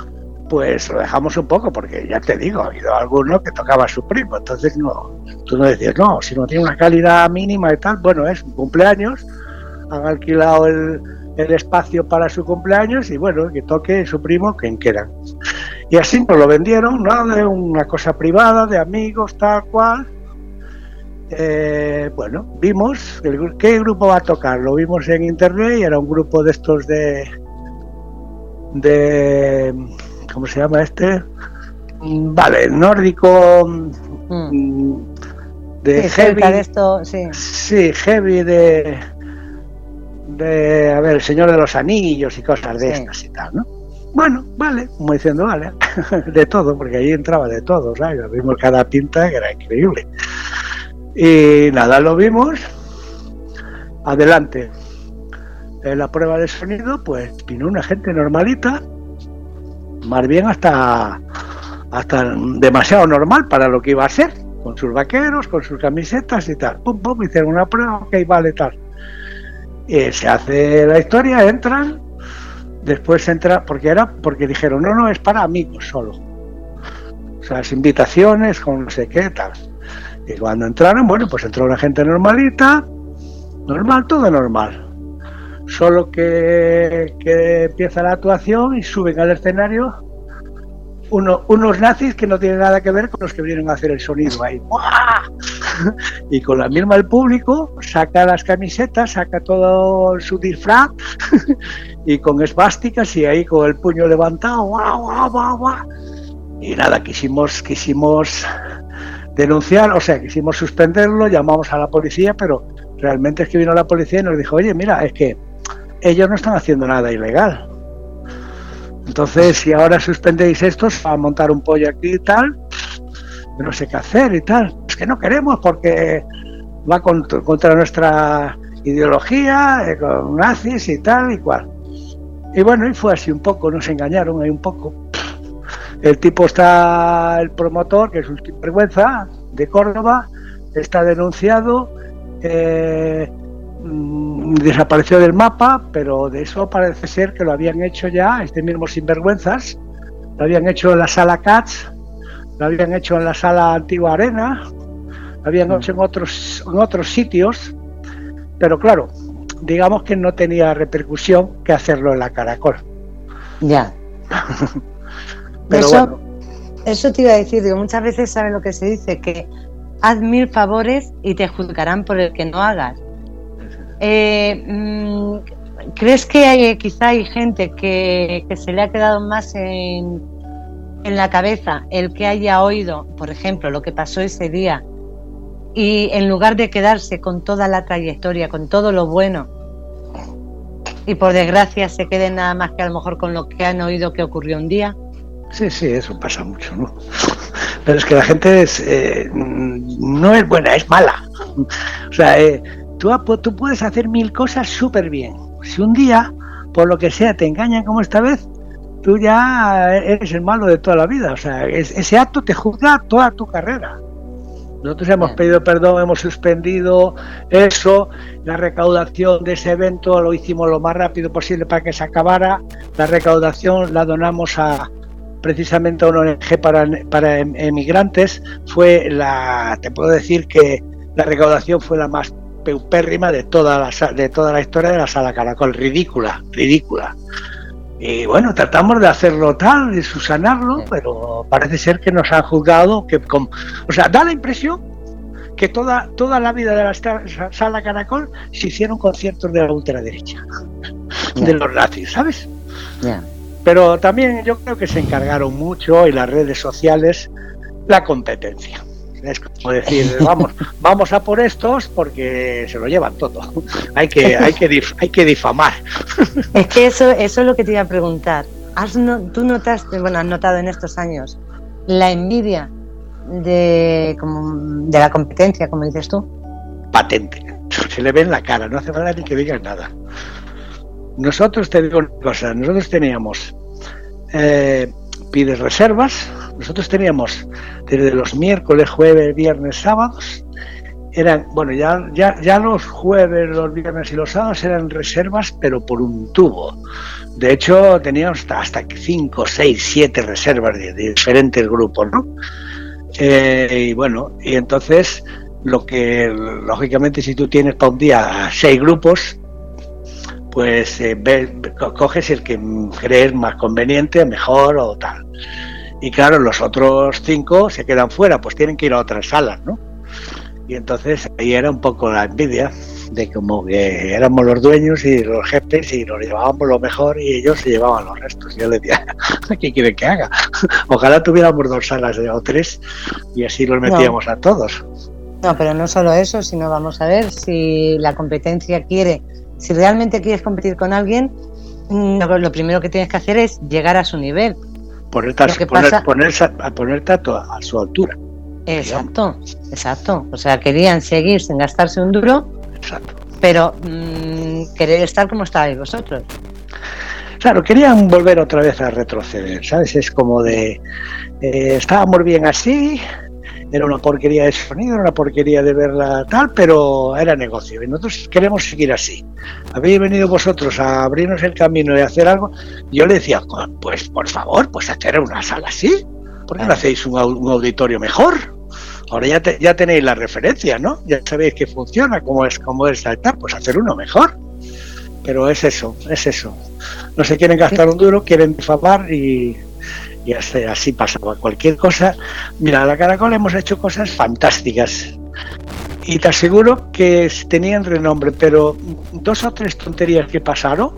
pues lo dejamos un poco, porque ya te digo, ha habido alguno que tocaba a su primo, entonces no, tú no decías, no, si no tiene una calidad mínima y tal, bueno, es un cumpleaños, han alquilado el, el espacio para su cumpleaños y bueno, que toque su primo quien quiera. Y así nos lo vendieron, ¿no? De una cosa privada, de amigos, tal cual. Eh, bueno, vimos qué grupo va a tocar. Lo vimos en internet y era un grupo de estos de. de ¿Cómo se llama este? Mm, vale, nórdico. Mm. De heavy. De esto, sí. sí, heavy de. de. A ver, el Señor de los Anillos y cosas de estas y tal, ¿no? Bueno, vale, como diciendo, vale, de todo, porque ahí entraba de todo, ¿sabes? Vimos cada pinta que era increíble. Y nada, lo vimos. Adelante. En la prueba de sonido, pues vino una gente normalita, más bien hasta, hasta demasiado normal para lo que iba a ser, con sus vaqueros, con sus camisetas y tal. Pum, pum, hicieron una prueba, ok, vale, tal. Y se hace la historia, entran, después entra, porque era, porque dijeron, no, no, es para amigos solo. O sea, las invitaciones con no sé qué tal. Y cuando entraron, bueno, pues entró una gente normalita, normal, todo normal. Solo que, que empieza la actuación y suben al escenario unos nazis que no tienen nada que ver con los que vienen a hacer el sonido ahí. Y con la misma el público saca las camisetas, saca todo su disfraz y con esvásticas y ahí con el puño levantado. Y nada, quisimos, quisimos denunciar, o sea, quisimos suspenderlo, llamamos a la policía, pero realmente es que vino la policía y nos dijo, oye, mira, es que ellos no están haciendo nada ilegal. Entonces, si ahora suspendéis estos a montar un pollo aquí y tal, no sé qué hacer y tal. Es que no queremos porque va contra, nuestra ideología, eh, con nazis y tal y cual. Y bueno, y fue así un poco, nos engañaron ahí un poco. El tipo está, el promotor, que es un vergüenza, de Córdoba, está denunciado, eh, mm, desapareció del mapa, pero de eso parece ser que lo habían hecho ya, este mismo sinvergüenzas, lo habían hecho en la sala CATS, lo habían hecho en la sala Antigua Arena, lo habían mm. hecho en otros, en otros sitios, pero claro, digamos que no tenía repercusión que hacerlo en la Caracol. Ya. eso, eso te iba a decir, digo, muchas veces sabes lo que se dice, que haz mil favores y te juzgarán por el que no hagas. Eh, mm, ¿Crees que hay, quizá hay gente que, que, se le ha quedado más en, en la cabeza el que haya oído, por ejemplo, lo que pasó ese día y en lugar de quedarse con toda la trayectoria, con todo lo bueno, y por desgracia se queden nada más que a lo mejor con lo que han oído que ocurrió un día. Sí, sí, eso pasa mucho, ¿no? Pero es que la gente eh, no es buena, es mala. O sea, eh, tú, tú puedes hacer mil cosas súper bien. Si un día, por lo que sea, te engañan como esta vez, tú ya eres el malo de toda la vida. O sea, ese acto te juzga toda tu carrera. Nosotros hemos pedido perdón, hemos suspendido eso, la recaudación de ese evento lo hicimos lo más rápido posible para que se acabara. La recaudación la donamos a precisamente a una ONG para, para em, emigrantes. Fue la, te puedo decir que la recaudación fue la más peupérrima de toda la, de toda la historia de la sala Caracol, ridícula, ridícula. Y bueno, tratamos de hacerlo tal, de susanarlo, pero parece ser que nos han juzgado, que o sea, da la impresión que toda, toda la vida de la sala Caracol se hicieron conciertos de la ultraderecha, de los nazis, ¿sabes? Pero también yo creo que se encargaron mucho en las redes sociales la competencia. Es como decir, vamos, vamos a por estos porque se lo llevan todo. hay que, hay que, hay que difamar. Es que eso, eso es lo que te iba a preguntar. ¿Has ¿Tú notaste, bueno, has notado en estos años la envidia de, como, de la competencia, como dices tú? Patente. Se le ve en la cara, no hace falta ni que digas nada. Nosotros te digo una cosa, nosotros teníamos eh, pides reservas, nosotros teníamos desde los miércoles, jueves, viernes, sábados, eran, bueno, ya, ya, ya los jueves, los viernes y los sábados eran reservas, pero por un tubo. De hecho, teníamos hasta 5, 6, 7 reservas de, diferentes grupos, ¿no? Eh, y bueno, y entonces, lo que, lógicamente, si tú tienes para un día seis grupos, pues eh, coges el que crees más conveniente, mejor o tal. Y claro, los otros cinco se quedan fuera, pues tienen que ir a otras salas, ¿no? Y entonces ahí era un poco la envidia de como que éramos los dueños y los jefes y nos llevábamos lo mejor y ellos se llevaban los restos. Yo le decía, ¿qué quieren que haga? Ojalá tuviéramos dos salas o tres y así los metíamos a todos. No, pero no solo eso, sino vamos a ver si la competencia quiere si realmente quieres competir con alguien, mm, lo, primero que tienes que hacer es llegar a su nivel. Ponerte, a, ponerte a, su altura. Exacto, exacto. O sea, querían seguir sin gastarse un duro, exacto. pero mm, querer estar como estabais vosotros. Claro, querían volver otra vez a retroceder, ¿sabes? Es como de, eh, estábamos bien así, era una porquería de sonido, era una porquería de verla tal, pero era negocio y nosotros queremos seguir así. Habéis venido vosotros a abrirnos el camino y hacer algo. Yo le decía, pues por favor, pues hacer una sala así. ¿Por qué no hacéis un, auditorio mejor? Ahora ya, ya tenéis la referencia, ¿no? Ya sabéis que funciona, cómo es, cómo es tal, pues hacer uno mejor. Pero es eso, es eso. No se quieren gastar un duro, quieren difamar y y así, así pasaba cualquier cosa. Mira, a la Caracol hemos hecho cosas fantásticas y te aseguro que tenían renombre, pero dos o tres tonterías que pasaron,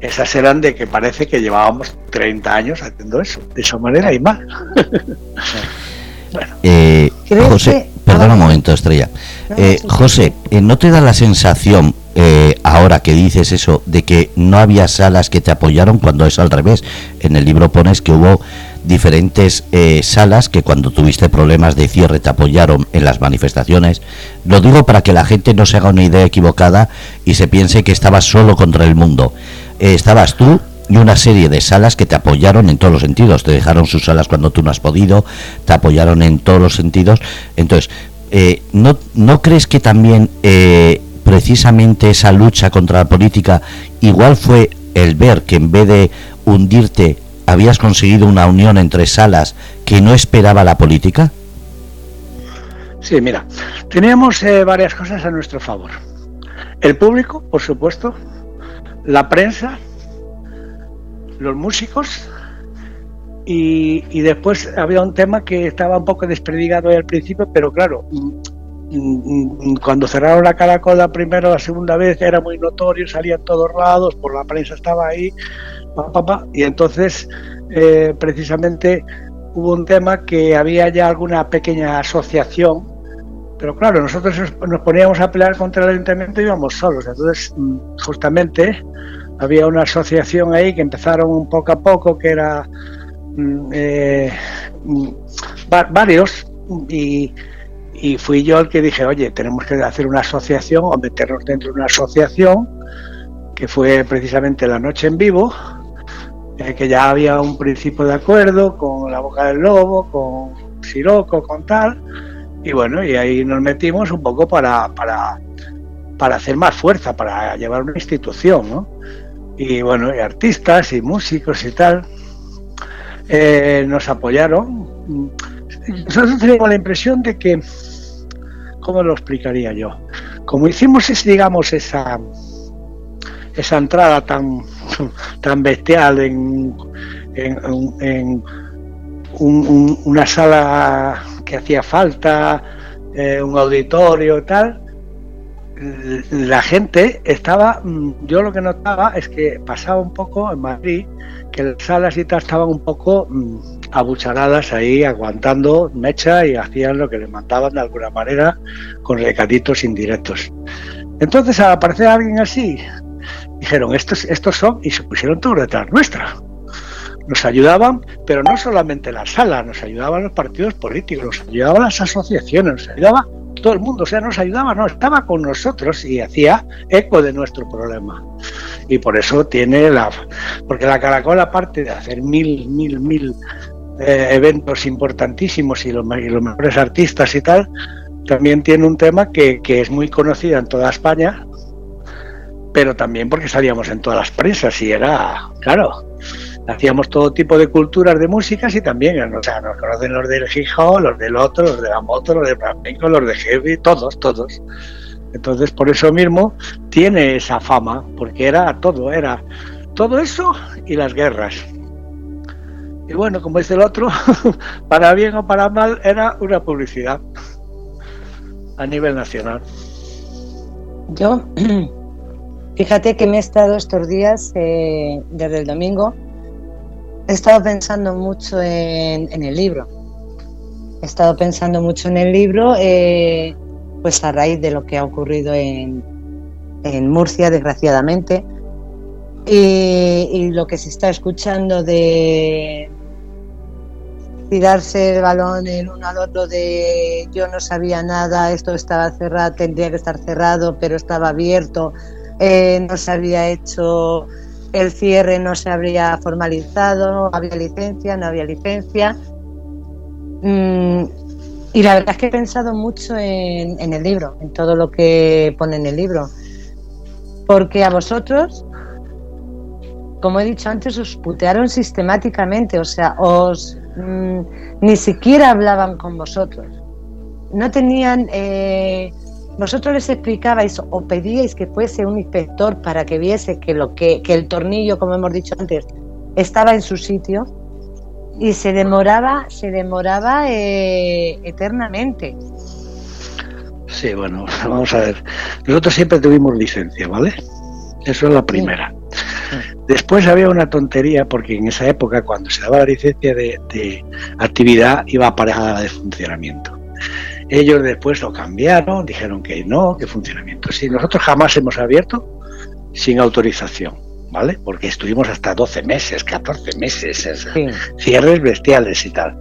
esas eran de que parece que llevábamos 30 años haciendo eso, de esa manera y mal. bueno. Eh, José, perdona un momento, Estrella. Eh, José, eh, ¿no te da la sensación eh, ahora que dices eso, de que no había salas que te apoyaron cuando es al revés. En el libro pones que hubo diferentes eh, salas que cuando tuviste problemas de cierre te apoyaron en las manifestaciones. Lo digo para que la gente no se haga una idea equivocada y se piense que estabas solo contra el mundo. Eh, estabas tú y una serie de salas que te apoyaron en todos los sentidos. Te dejaron sus salas cuando tú no has podido, te apoyaron en todos los sentidos. Entonces, ¿no, ¿no crees que también precisamente esa lucha contra la política igual fue el ver que en vez de hundirte habías conseguido una unión entre salas que no esperaba la política? Sí, mira, teníamos eh, varias cosas a nuestro favor. El público, por supuesto, la prensa, los músicos y, y, después había un tema que estaba un poco desperdigado al principio, pero claro, cuando cerraron la Caracol la primera o la segunda vez era muy notorio, salía en todos lados, por la prensa estaba ahí, y entonces eh, precisamente hubo un tema que había ya alguna pequeña asociación, pero claro, nosotros nos poníamos a pelear contra el ayuntamiento y íbamos solos, entonces mm, justamente había una asociación ahí que empezaron poco a poco, que era mm, eh, varios, y y fui yo el que dije, oye, tenemos que hacer una asociación o meternos dentro de una asociación, que fue precisamente la noche en vivo, que ya había un principio de acuerdo con la boca del lobo, con Siroco, con tal, y bueno, y ahí nos metimos un poco para, para, para hacer más fuerza, para llevar una institución, ¿no? Y bueno, y artistas y músicos y tal, eh, nos apoyaron. Nosotros teníamos la impresión de que ¿cómo lo explicaría yo? como hicimos, digamos, esa, esa entrada tan, tan bestial en, en, una sala que hacía falta, eh, un auditorio y tal, la gente estaba, mm, yo lo que notaba es que pasaba un poco en Madrid, que las salas y tal estaban un poco mm, abucharadas ahí, aguantando mecha y hacían lo que les mandaban de alguna manera con recaditos indirectos. Entonces, al aparecer alguien así, dijeron, estos, estos son, y se pusieron todos detrás nuestra. Nos ayudaban, pero no solamente la sala, nos ayudaban los partidos políticos, nos ayudaban las asociaciones, nos ayudaba todo el mundo, o sea, nos ayudaba, no, estaba con nosotros y hacía eco de nuestro problema. Y por eso tiene la... Porque la Caracol, aparte de hacer mil, mil, mil eh, eventos importantísimos y los, mejores artistas y tal, también tiene un tema que, que es muy conocido en toda España, pero también porque salíamos en todas las prensas y era, claro, hacíamos todo tipo de culturas de músicas y también, o sea, nos conocen los del hip los del otro, los de la moto, los de flamenco, los de heavy, todos, todos. Entonces, por eso mismo tiene esa fama, porque era todo, era todo eso y las guerras. Y bueno, como dice el otro, para bien o para mal, era una publicidad a nivel nacional. Yo, fíjate que me he estado estos días, eh, desde el domingo, he estado pensando mucho en, el libro. He estado pensando mucho en el libro, eh, pues a raíz de lo que ha ocurrido en, Murcia, desgraciadamente, y, lo que se está escuchando de tirarse el balón el uno al otro de yo no sabía nada, esto estaba cerrado, tendría que estar cerrado, pero estaba abierto, eh, no se había hecho el cierre no se habría formalizado, había licencia, no había licencia. Mm, y la verdad es que he pensado mucho en, el libro, en todo lo que pone en el libro. Porque a vosotros, como he dicho antes, os putearon sistemáticamente, o sea, os mm, ni siquiera hablaban con vosotros. No tenían eh, vosotros les explicabais o pedíais que fuese un inspector para que viese que, lo que, el tornillo, como hemos dicho antes, estaba en su sitio y se demoraba, se demoraba eh, eternamente. Sí, bueno, vamos a ver. Nosotros siempre tuvimos licencia, ¿vale? Eso es la primera. Después había una tontería porque en esa época, cuando se daba la licencia de, de actividad, iba aparejada de funcionamiento. Ellos después lo cambiaron, dijeron que no, que funcionamiento sí. Nosotros jamás hemos abierto sin autorización, ¿vale? Porque estuvimos hasta 12 meses, 14 meses, cierres bestiales y tal.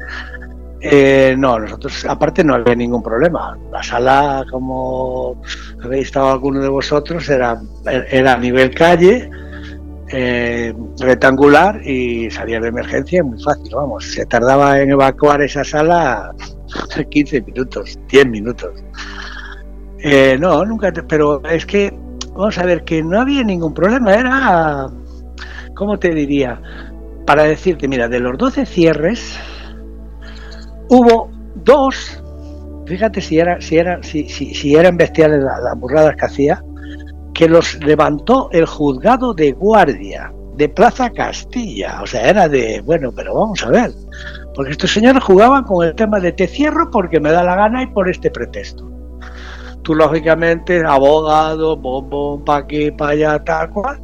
Eh, no, nosotros aparte no había ningún problema. La sala, como habéis estado alguno de vosotros, era, era a nivel calle, eh, rectangular y salía de emergencia muy fácil, vamos. Se tardaba en evacuar esa sala 15 minutos, 10 minutos. Eh, no, nunca, pero es que, vamos a ver, que no había ningún problema, era, ¿cómo te diría? Para decirte, mira, de los 12 cierres, hubo dos, fíjate si, era, si, era, si, si, eran bestiales las burradas que hacía, que los levantó el juzgado de guardia de Plaza Castilla. O sea, era de, bueno, pero vamos a ver. Porque estos señores jugaban con el tema de te cierro porque me da la gana y por este pretexto. Tú, lógicamente, abogado, bombo, pa' aquí, pa' allá, tal cual.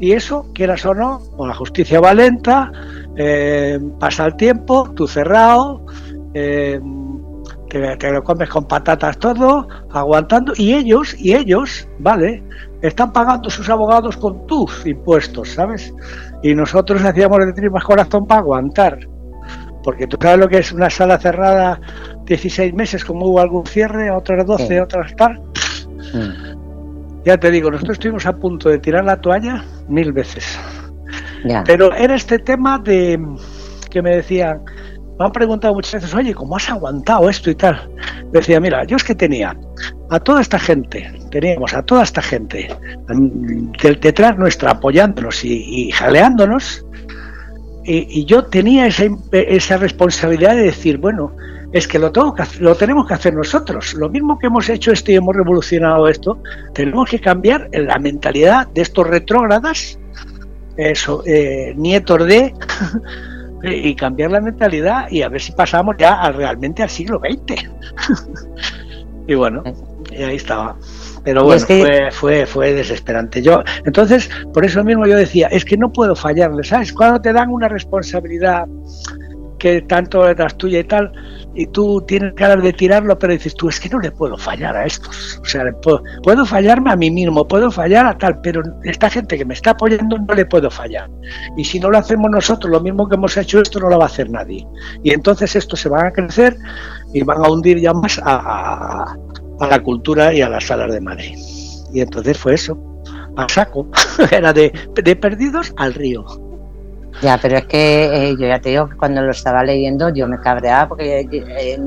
Y eso, quieras o no, con la justicia valenta, eh, pasa el tiempo, tú cerrado, eh, te, lo comes con patatas todo, aguantando, y ellos, y ellos, vale, están pagando sus abogados con tus impuestos, ¿sabes? Y nosotros hacíamos de tripas corazón para aguantar. Porque tú sabes lo que es una sala cerrada 16 meses, como hubo algún cierre, otras 12, otras tal. Ya te digo, nosotros estuvimos a punto de tirar la toalla mil veces. Pero era este tema de que me decían, me han preguntado muchas veces, oye, ¿cómo has aguantado esto y tal? Decía, mira, yo es que tenía a toda esta gente, teníamos a toda esta gente detrás nuestra apoyándonos y, jaleándonos, y, yo tenía esa, esa responsabilidad de decir, bueno, es que lo, tengo que lo tenemos que hacer nosotros. Lo mismo que hemos hecho esto y hemos revolucionado esto, tenemos que cambiar la mentalidad de estos retrógradas, eso, eh, nietos de, y cambiar la mentalidad y a ver si pasamos ya realmente al siglo XX. y bueno, y ahí estaba. Pero bueno, fue, fue, fue desesperante. Yo, entonces, por eso mismo yo decía, es que no puedo fallarle, ¿sabes? Cuando te dan una responsabilidad que tanto es tuya y tal, y tú tienes ganas de tirarlo, pero dices tú, es que no le puedo fallar a estos. O sea, puedo, fallarme a mí mismo, puedo fallar a tal, pero esta gente que me está apoyando no le puedo fallar. Y si no lo hacemos nosotros, lo mismo que hemos hecho esto, no lo va a hacer nadie. Y entonces esto se va a crecer y van a hundir ya más a, a la cultura y a las salas de Madrid. Y entonces fue eso, a saco, era de, de perdidos al río. Ya, pero es que eh, yo ya te digo que cuando lo estaba leyendo yo me cabreaba porque eh,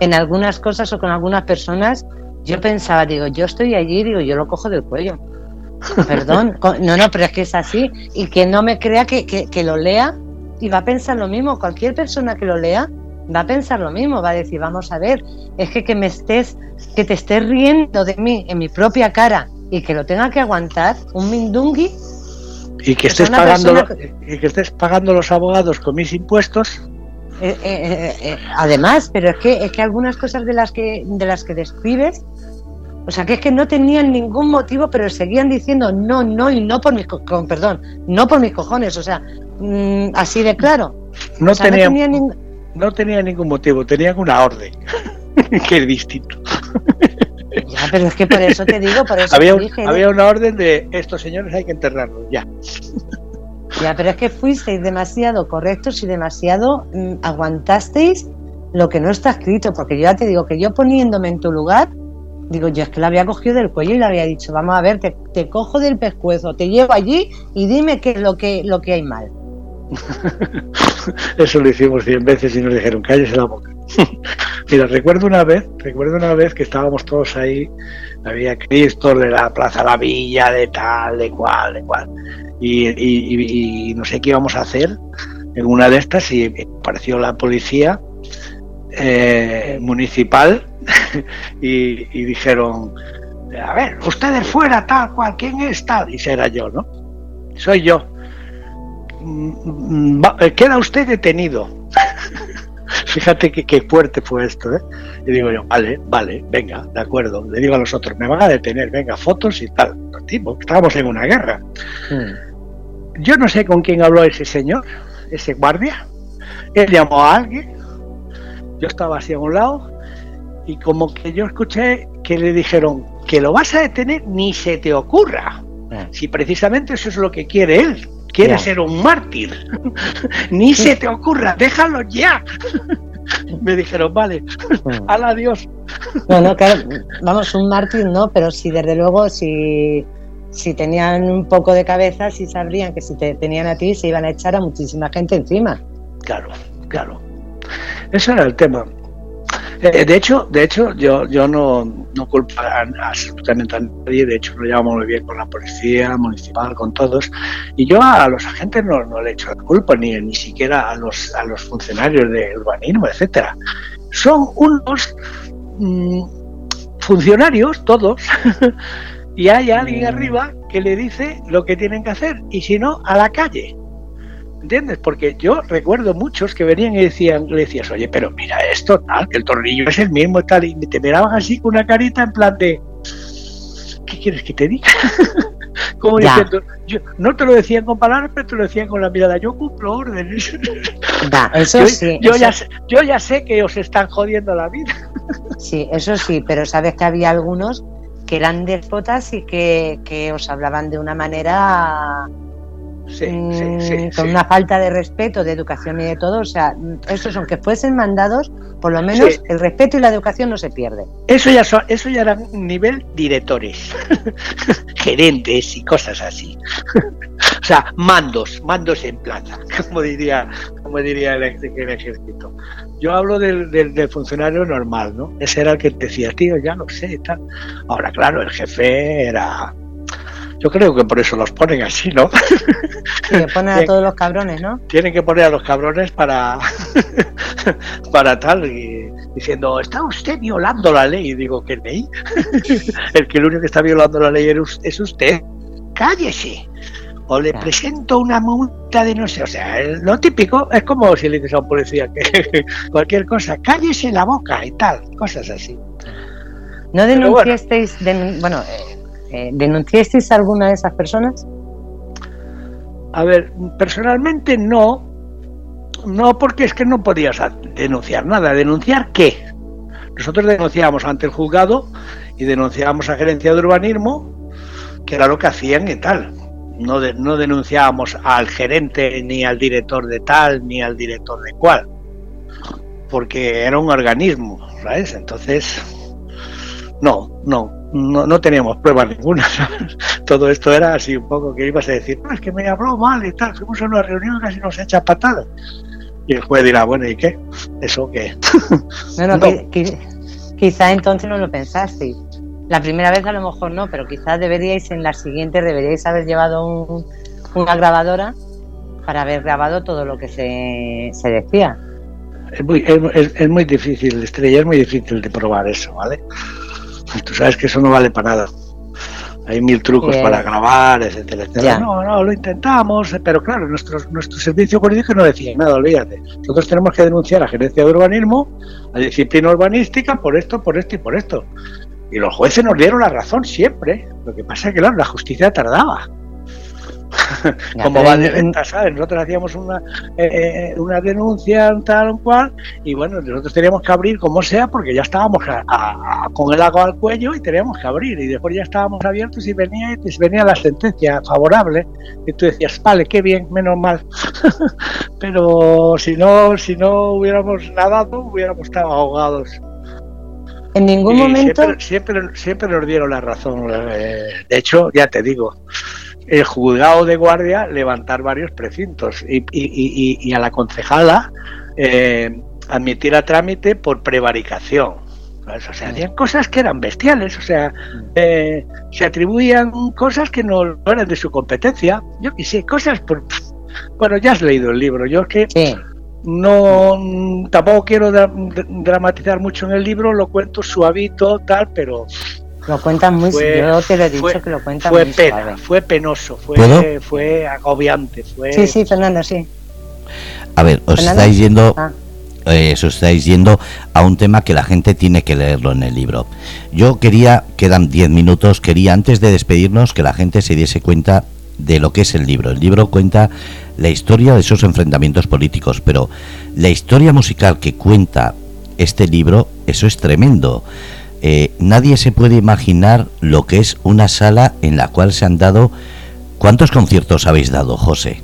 en, algunas cosas o con algunas personas yo pensaba, digo, yo estoy allí, digo, yo lo cojo del cuello. Perdón, no, no, pero es que es así. Y que no me crea que, que, que lo lea y va a pensar lo mismo. Cualquier persona que lo lea va a pensar lo mismo, va a decir, vamos a ver, es que que me estés, que te estés riendo de mí en mi propia cara y que lo tenga que aguantar, un mindungui. Y que estés pagando y que estés pagando los abogados con mis impuestos. Eh, eh, eh, además, pero es que es que algunas cosas de las que de las que describes, o sea, que es que no tenían ningún motivo, pero seguían diciendo no, no y no por mis con, perdón, no por mis cojones, o sea, mm, así de claro. No, tenía, ningún no tenía ningún motivo, tenían una orden, que es distinto. Ya, pero es que por eso te digo, por eso había, había una orden de estos señores hay que enterrarlos, ya. Ya, pero es que fuisteis demasiado correctos y demasiado mm, aguantasteis lo que no está escrito, porque yo ya te digo que yo poniéndome en tu lugar, digo, yo es que la había cogido del cuello y le había dicho, vamos a ver, te, te cojo del pescuezo, te llevo allí y dime qué es lo que, lo que hay mal. Eso lo hicimos cien veces y nos dijeron, cállese la boca. Mira, recuerdo una vez, recuerdo una vez que estábamos todos ahí, había Cristo de la Plaza La Villa, de tal, de cual, de cual. Y, no sé qué íbamos a hacer en una de estas y apareció la policía eh, municipal y, dijeron, a ver, ustedes fuera, tal cual, ¿quién es tal? Y era yo, ¿no? Soy yo. Mm, eh, queda usted detenido. Fíjate que, fuerte fue esto, ¿eh? Y digo yo, vale, vale, venga, de acuerdo. Le digo a los otros, me van a detener, venga, fotos y tal. Tipo, estábamos en una guerra. Hmm. Yo no sé con quién habló ese señor, ese guardia. Él llamó a alguien. Yo estaba así a un lado y como que yo escuché que le dijeron que lo vas a detener ni se te ocurra. Hmm. Si precisamente eso es lo que quiere él, quiere ser un mártir. Ni se te ocurra, déjalo ya. Me dijeron, vale, mm. al adiós. No, no, claro, vamos, un mártir no, pero sí, desde luego, si, si tenían un poco de cabeza, si sabrían que si te tenían a ti, se iban a echar a muchísima gente encima. Claro, claro. Ese era el tema. Eh, de hecho, de hecho, yo, yo no, no culpo a, absolutamente a nadie, de hecho lo llevamos muy bien con la policía municipal, con todos, y yo a los agentes no, no le echo la culpa, ni, ni siquiera a los, a los funcionarios de urbanismo, etcétera. Son unos mm, funcionarios, todos, y hay alguien mm. arriba que le dice lo que tienen que hacer, y si no, a la calle. ¿Entiendes? Porque yo recuerdo muchos que venían y decían, le decías, oye, pero mira esto, tal, que el tornillo es el mismo y tal, y te miraban así con una carita en plan de, ¿qué quieres que te diga? Como diciendo, yo, no te lo decían con palabras, pero te lo decían con la mirada, yo cumplo órdenes. eso yo, sí. Yo, Ya, yo ya sé que os están jodiendo la vida. Sí, eso sí, pero sabes que había algunos que eran déspotas y que, que os hablaban de una manera Mm, con una falta de respeto, de educación y de todo. O sea, esos aunque fuesen mandados, por lo menos el respeto y la educación no se pierden. Eso ya, son, eso ya era nivel directores, gerentes y cosas así. o sea, mandos, mandos en plaza, como diría, como diría el, ejército. Yo hablo del, del, funcionario normal, ¿no? Ese era el que decía, tío, ya lo sé, tal. Ahora, claro, el jefe era Yo creo que por eso los ponen así, ¿no? Que ponen a todos los cabrones, ¿no? Tienen que poner a los cabrones para, para tal, y diciendo, está usted violando la ley. Y digo, ¿qué ley? el que el único que está violando la ley es usted. Cállese o le presento una multa de no sé, o sea, lo típico es como si le dices a un policía que cualquier cosa, cállese la boca y tal, cosas así. ¿No denunciasteis, bueno, eh, eh, denunciasteis a alguna de esas personas? A ver, personalmente no, no porque es que no podías denunciar nada. ¿Denunciar qué? Nosotros denunciábamos ante el juzgado y denunciábamos a gerencia de urbanismo, que era lo que hacían y tal no, no denunciábamos al gerente ni al director de tal ni al director de cual, porque era un organismo, ¿sabes? Entonces, no, no, no, no teníamos pruebas ninguna. Todo esto era así un poco que ibas a decir, no, es que me habló mal y tal, fuimos a una reunión casi nos echa patadas. Y el juez dirá, bueno, ¿y qué? ¿Eso qué? Bueno, quizá entonces no lo pensasteis. La primera vez a lo mejor no, pero quizás deberíais en la siguiente deberíais haber llevado una grabadora para haber grabado todo lo que se, se decía. Es muy, es, muy difícil, Estrella, es muy difícil de probar eso, ¿vale? Tú sabes que eso no vale para nada. Hay mil trucos para grabar, etcétera, etcétera. No, no, lo intentamos, pero claro, nuestro, nuestro servicio jurídico no decía nada, olvídate. Nosotros tenemos que denunciar a Gerencia de Urbanismo, a Disciplina Urbanística, por esto, por esto y por esto. Y los jueces nos dieron la razón siempre. Lo que pasa es que, claro, la justicia tardaba. Como va de venta, ¿sabes? Nosotros hacíamos una, eh, eh, una denuncia tal cual y bueno, nosotros teníamos que abrir como sea porque ya estábamos con el agua al cuello y teníamos que abrir y después ya estábamos abiertos y venía, y venía la sentencia favorable y tú decías, vale, qué bien, menos mal. Pero si no, si no hubiéramos nadado, hubiéramos estado ahogados. En ningún momento. Siempre, siempre, nos dieron la razón. Eh, de hecho, ya te digo, el juzgado de guardia levantar varios precintos y, a la concejala eh, admitir a trámite por prevaricación. O sea, hacían cosas que eran bestiales, o sea, eh, se atribuían cosas que no, eran de su competencia. Yo qué cosas por. Bueno, ya has leído el libro, yo es que. No, tampoco quiero dramatizar mucho en el libro, lo cuento suavito, tal, pero lo cuentan muy fue, yo te lo he dicho que lo cuentan fue pena, fue penoso, fue, fue agobiante, fue Sí, sí, Fernando, sí. A ver, os estáis yendo ah. eh, os estáis yendo a un tema que la gente tiene que leerlo en el libro. Yo quería, quedan 10 minutos, quería antes de despedirnos que la gente se diese cuenta de lo que es el libro. El libro cuenta la historia de esos enfrentamientos políticos, pero la historia musical que cuenta este libro, eso es tremendo. Eh, nadie se puede imaginar lo que es una sala en la cual se han dado... ¿Cuántos conciertos habéis dado, José?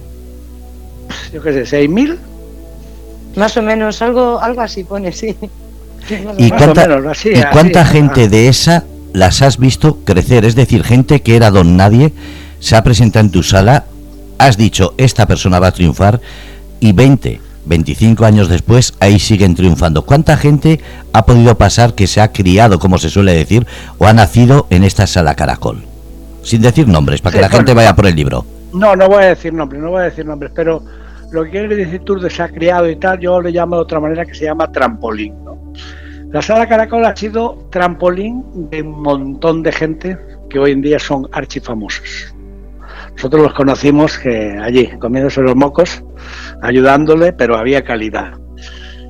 Yo qué sé, ¿seis mil? Más o menos, algo, algo así pone, sí. ¿Y cuánta, gente de esa las has visto crecer? Es decir, gente que era don nadie, se ha presentado en tu sala has dicho, esta persona va a triunfar y 20, 25 años después, ahí siguen triunfando. ¿Cuánta gente ha podido pasar que se ha criado, como se suele decir, o ha nacido en esta sala Caracol? Sin decir nombres, para que la gente vaya por el libro. No, no voy a decir nombres, no voy a decir nombres, pero lo que quiere decir tú de se ha criado y tal, yo lo llamo de otra manera que se llama trampolín. La sala Caracol ha sido trampolín de un montón de gente que hoy en día son archifamosos. Nosotros los conocimos que allí, comiéndose los mocos, ayudándole, pero había calidad.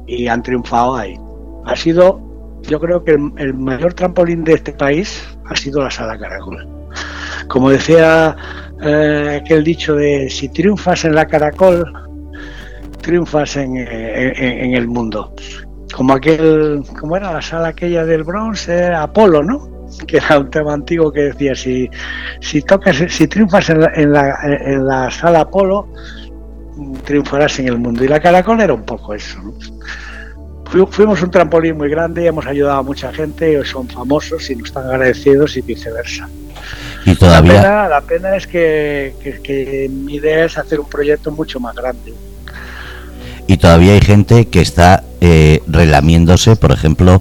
Y han triunfado ahí. Ha sido, yo creo que el, mayor trampolín de este país ha sido la sala Caracol. Como decía eh, aquel dicho de si triunfas en la Caracol, triunfas en, en el mundo. Como aquel, como era la sala aquella del bronce, Apolo, ¿no? que era un tema antiguo que decía si, si tocas, si triunfas en la, en la, en la sala Apolo, triunfarás en el mundo. Y la Caracol era un poco eso. Fuimos un trampolín muy grande, hemos ayudado a mucha gente, son famosos y nos están agradecidos y viceversa. Y todavía. La pena, la pena es que, que, mi idea es hacer un proyecto mucho más grande. Y todavía hay gente que está eh, relamiéndose, por ejemplo,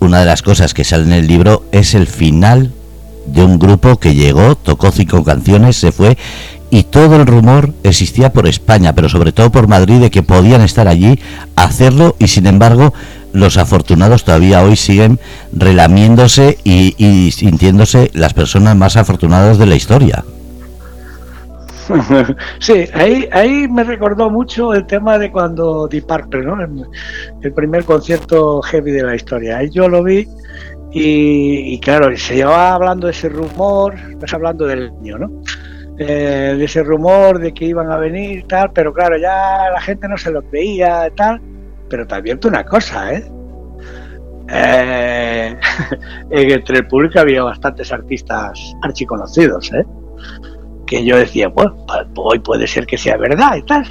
una de las cosas que sale en el libro es el final de un grupo que llegó, tocó cinco canciones, se fue y todo el rumor existía por España, pero sobre todo por Madrid, de que podían estar allí, hacerlo y sin embargo los afortunados todavía hoy siguen relamiéndose y, sintiéndose las personas más afortunadas de la historia. Sí, ahí, ahí me recordó mucho el tema de cuando Deep Purple, ¿no? El, primer concierto heavy de la historia. Ahí yo lo vi y, claro, se llevaba hablando de ese rumor, estás hablando del niño, ¿no? Eh, de ese rumor de que iban a venir y tal, pero claro, ya la gente no se lo creía tal. Pero te advierto una cosa, ¿eh? eh entre el público había bastantes artistas archiconocidos, ¿eh? Que yo decía, bueno, hoy puede ser que sea verdad y tal.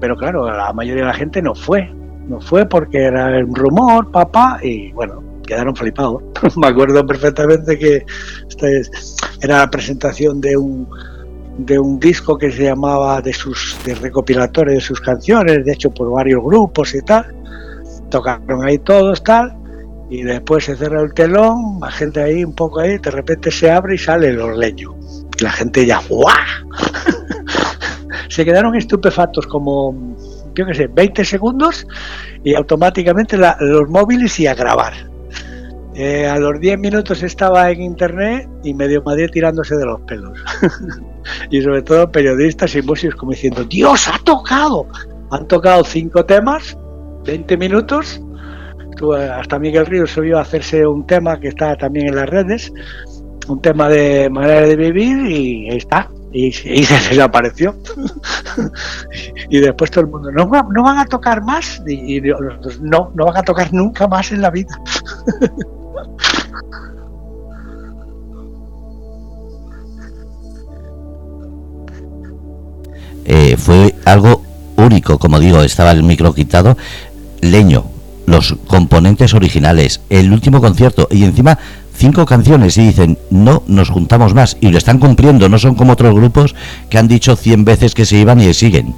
pero claro, la mayoría de la gente no fue. No fue porque era un rumor, papá, y bueno, quedaron flipados. Me acuerdo perfectamente que era la presentación de un de un disco que se llamaba de sus de recopilatorios de sus canciones, de hecho por varios grupos y tal. Tocaron ahí todos tal y después se cerra el telón, la gente ahí un poco ahí, de repente se abre y sale el orleño. La gente ya ¡guau! se quedaron estupefactos como yo qué sé, 20 segundos y automáticamente los móviles y a grabar. Eh, a los 10 minutos estaba en internet y medio Madrid tirándose de los pelos. y sobre todo periodistas y músicos como diciendo, Dios, ha tocado. Han tocado cinco temas, 20 minutos. Hasta Miguel Ríos subió a hacerse un tema que está también en las redes, un tema de manera de vivir y ahí está. Y, se desapareció. y después todo el mundo, ¿no, no van a tocar más? Y, y no, no van a tocar nunca más en la vida. Eh, fue algo único, como digo, estaba el micro quitado, leño, los componentes originales, el último concierto y encima cinco canciones y dicen no nos juntamos más y lo están cumpliendo, no son como otros grupos que han dicho cien veces que se iban y siguen.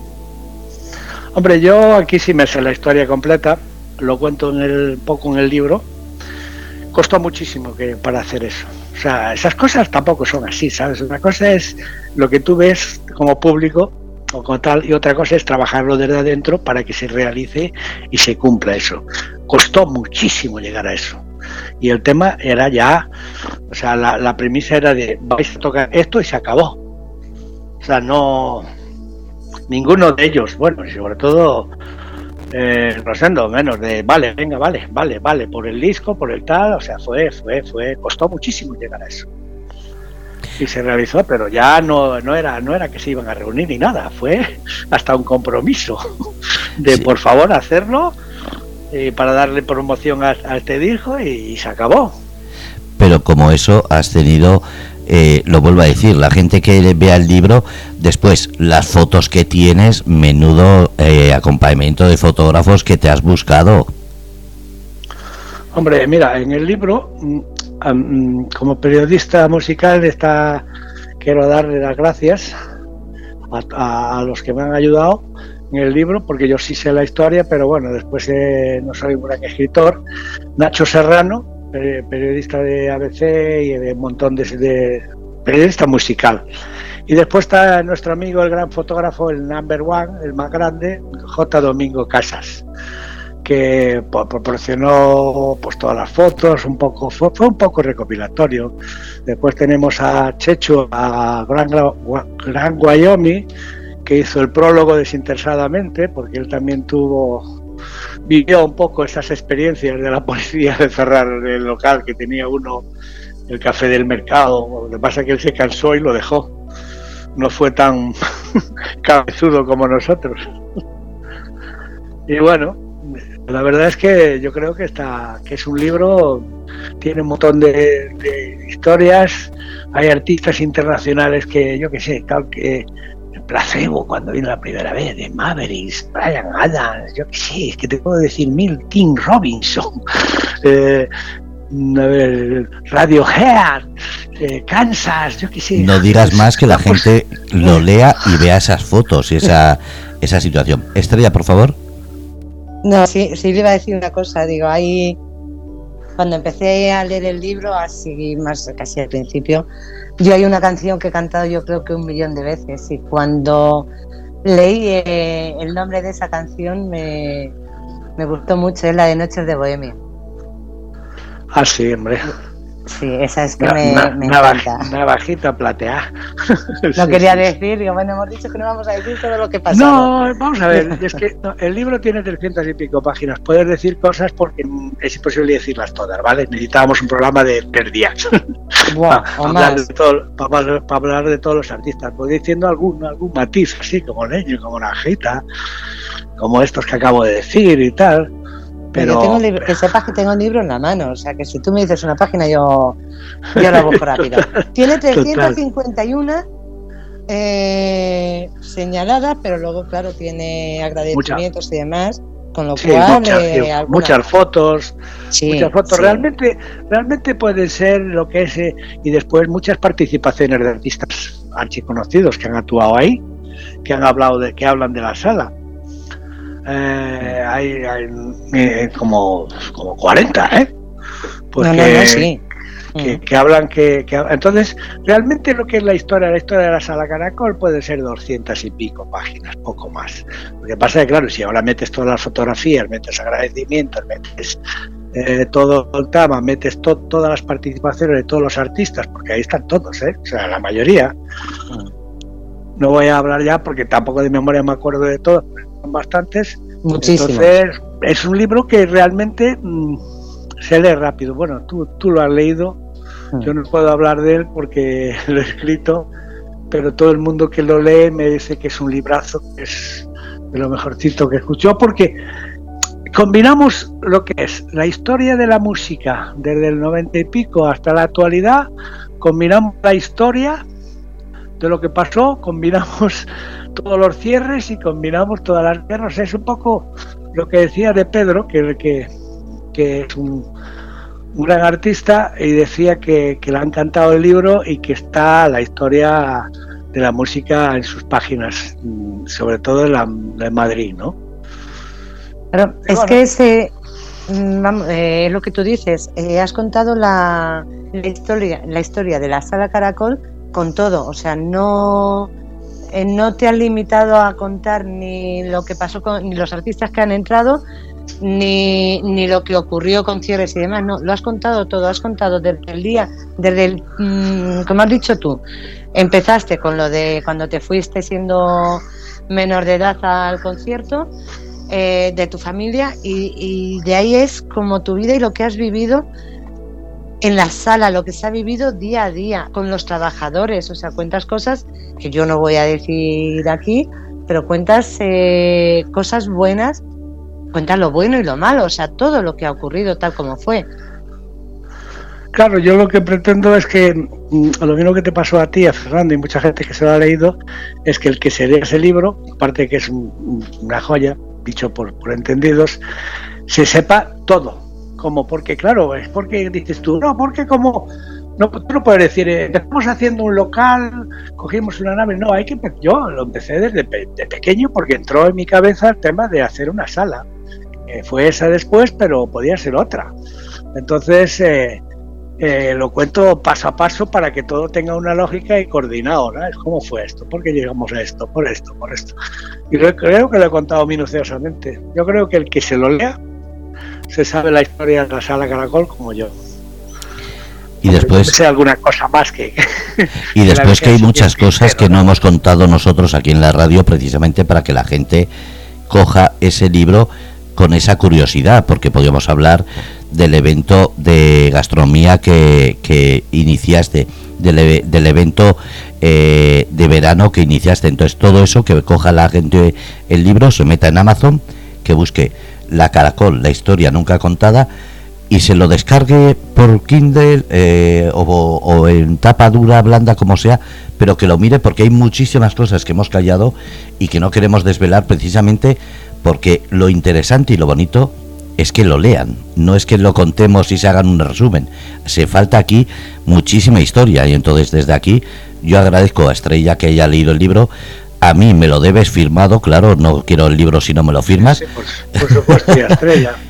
Hombre, yo aquí sí me sé la historia completa, lo cuento en el poco en el libro. Costó muchísimo que para hacer eso. O sea, esas cosas tampoco son así, ¿sabes? Una cosa es lo que tú ves como público o como tal, y otra cosa es trabajarlo desde adentro para que se realice y se cumpla eso. Costó muchísimo llegar a eso. Y el tema era ya, o sea, la, premisa era de vais a tocar esto y se acabó. O sea, no, ninguno de ellos, bueno, y sobre todo eh, Rosendo, menos de vale, venga, vale, vale, vale, por el disco, por el tal, o sea, fue, fue, fue, costó muchísimo llegar a eso y se realizó, pero ya no, no, era, no era que se iban a reunir ni nada, fue hasta un compromiso de por favor hacerlo eh, para darle promoción a, este disco y, se acabó. Pero como eso has tenido, eh, lo vuelvo a decir, la gente que vea el libro, después las fotos que tienes, menudo eh, acompañamiento de fotógrafos que te has buscado. Hombre, mira, en el libro mm, como periodista musical está, quiero darle las gracias a, los que me han ayudado en el libro, porque yo sí sé la historia, pero bueno, después no soy un gran escritor. Nacho Serrano, periodista de ABC y de un montón de, de periodista musical. Y después está nuestro amigo, el gran fotógrafo, el number one, el más grande, J. Domingo Casas que proporcionó pues todas las fotos, un poco fue, un poco recopilatorio. Después tenemos a Checho, a Gran, Gran Wyoming, que hizo el prólogo desinteresadamente, porque él también tuvo vivió un poco esas experiencias de la policía de cerrar el local que tenía uno, el café del mercado. Lo que pasa es que él se cansó y lo dejó. No fue tan cabezudo como nosotros. y bueno, la verdad es que yo creo que está, que es un libro, tiene un montón de, historias, hay artistas internacionales que yo que sé, tal que placebo cuando vino la primera vez, de Mavericks, Brian Adams, yo que sé, es que te puedo decir mil, Tim Robinson, eh, a ver, Radiohead, eh, Kansas, yo que sé. No digas más que la gente lo lea y vea esas fotos y esa, esa situación. Estrella, por favor. No, sí, sí le iba a decir una cosa, digo, hay, cuando empecé a leer el libro, así más casi al principio, yo hay una canción que he cantado yo creo que un millón de veces y cuando leí eh, el nombre de esa canción me, me gustó mucho, es la de Noches de Bohemia. Ah, sí, hombre. Sí, esa es que me, encanta. Navajita plateada. No quería decir, digo, bueno, hemos dicho que no vamos a decir todo lo que pasa. No, vamos a ver, es que el libro tiene 300 y pico páginas. Puedes decir cosas porque es imposible decirlas todas, ¿vale? Necesitábamos un programa de tres días para, hablar de para, hablar de todos los artistas. Voy diciendo algún, algún matiz, así como Leño, como Najita, como estos que acabo de decir y tal. Pero, que sepas que tengo el libro en la mano, o sea que si tú me dices una página yo, yo la busco rápido. Tiene 351 eh, señaladas, pero luego claro tiene agradecimientos y demás. Con lo cual, muchas, eh, muchas fotos, muchas fotos. Realmente, realmente puede ser lo que es, eh, y después muchas participaciones de artistas archiconocidos que han actuado ahí, que han hablado de, que hablan de la sala eh, hay, eh, como, como 40, ¿eh? Porque, mm. que, hablan que, Entonces, realmente lo que es la historia, la historia de la sala Caracol puede ser 200 y pico páginas, poco más. Lo que pasa es que, claro, si ahora metes todas las fotografías, metes agradecimientos, metes eh, todo el tema, metes todas las participaciones de todos los artistas, porque ahí están todos, ¿eh? O sea, la mayoría. Mm. No voy a hablar ya porque tampoco de memoria me acuerdo de todo, bastantes. Entonces, es un libro que realmente mm, se lee rápido. Bueno, tú, tú lo has leído, mm. yo no puedo hablar de él porque lo he escrito, pero todo el mundo que lo lee me dice que es un librazo, que es de lo mejorcito que escuchó, porque combinamos lo que es la historia de la música desde el noventa y pico hasta la actualidad, combinamos la historia de lo que pasó, combinamos todos los cierres y combinamos todas las guerras. Es un poco lo que decía de Pedro, que, que, que es un, gran artista, y decía que, le ha encantado el libro y que está la historia de la música en sus páginas, mm, sobre todo en la de Madrid, ¿no? Pero es que ese, mm, eh, lo que tú dices, eh, has contado la, la, historia, la historia de la sala Caracol con todo, o sea, no eh, no te has limitado a contar ni lo que pasó con ni los artistas que han entrado, ni, ni lo que ocurrió con cierres y demás, no, lo has contado todo, has contado desde el día, desde el, mm, como has dicho tú, empezaste con lo de cuando te fuiste siendo menor de edad al concierto, eh, de tu familia, y de ahí es como tu vida y lo que has vivido en la sala, lo que se ha vivido día a día con los trabajadores. O sea, cuentas cosas que yo no voy a decir aquí, pero cuentas eh, cosas buenas, cuentas lo bueno y lo malo, o sea, todo lo que ha ocurrido tal como fue. Claro, yo lo que pretendo es que mm, lo mismo que te pasó a ti, a Fernando y mucha gente que se lo ha leído, es que el que se lea ese libro, aparte que es una joya, dicho por entendidos, se sepa todo, como porque claro, es porque dices tú, no, porque como no, tú no puedes decir, eh, estamos haciendo un local, cogimos una nave, no, hay que yo lo empecé desde pequeño porque entró en mi cabeza el tema de hacer una sala. fue esa después, pero podía ser otra. Entonces, eh, eh, lo cuento paso a paso para que todo tenga una lógica y coordinado, ¿no? Cómo fue esto, por qué llegamos a esto, por esto, por esto. Y creo que lo he contado minuciosamente. Yo creo que el que se lo lea se sabe la historia de la sala Caracol como yo. Y después sé alguna cosa más que y después que hay muchas cosas que no hemos contado nosotros aquí en la radio precisamente para que la gente coja ese libro con esa curiosidad porque podríamos hablar del evento de gastronomía que, que iniciaste del, e, del evento eh, de verano que iniciaste entonces todo eso que coja la gente el libro se meta en Amazon que busque la Caracol, la historia nunca contada, y se lo descargue por Kindle eh, o, en tapa dura, blanda, como sea, pero que lo mire porque hay muchísimas cosas que hemos callado y que no queremos desvelar precisamente porque lo interesante y lo bonito es que lo lean, no es que lo contemos y se hagan un resumen. Se falta aquí muchísima historia y entonces desde aquí yo agradezco a Estrella que haya leído el libro a mí me lo debes firmado, claro, no quiero el libro si no me lo firmas. por, supuesto, estrella.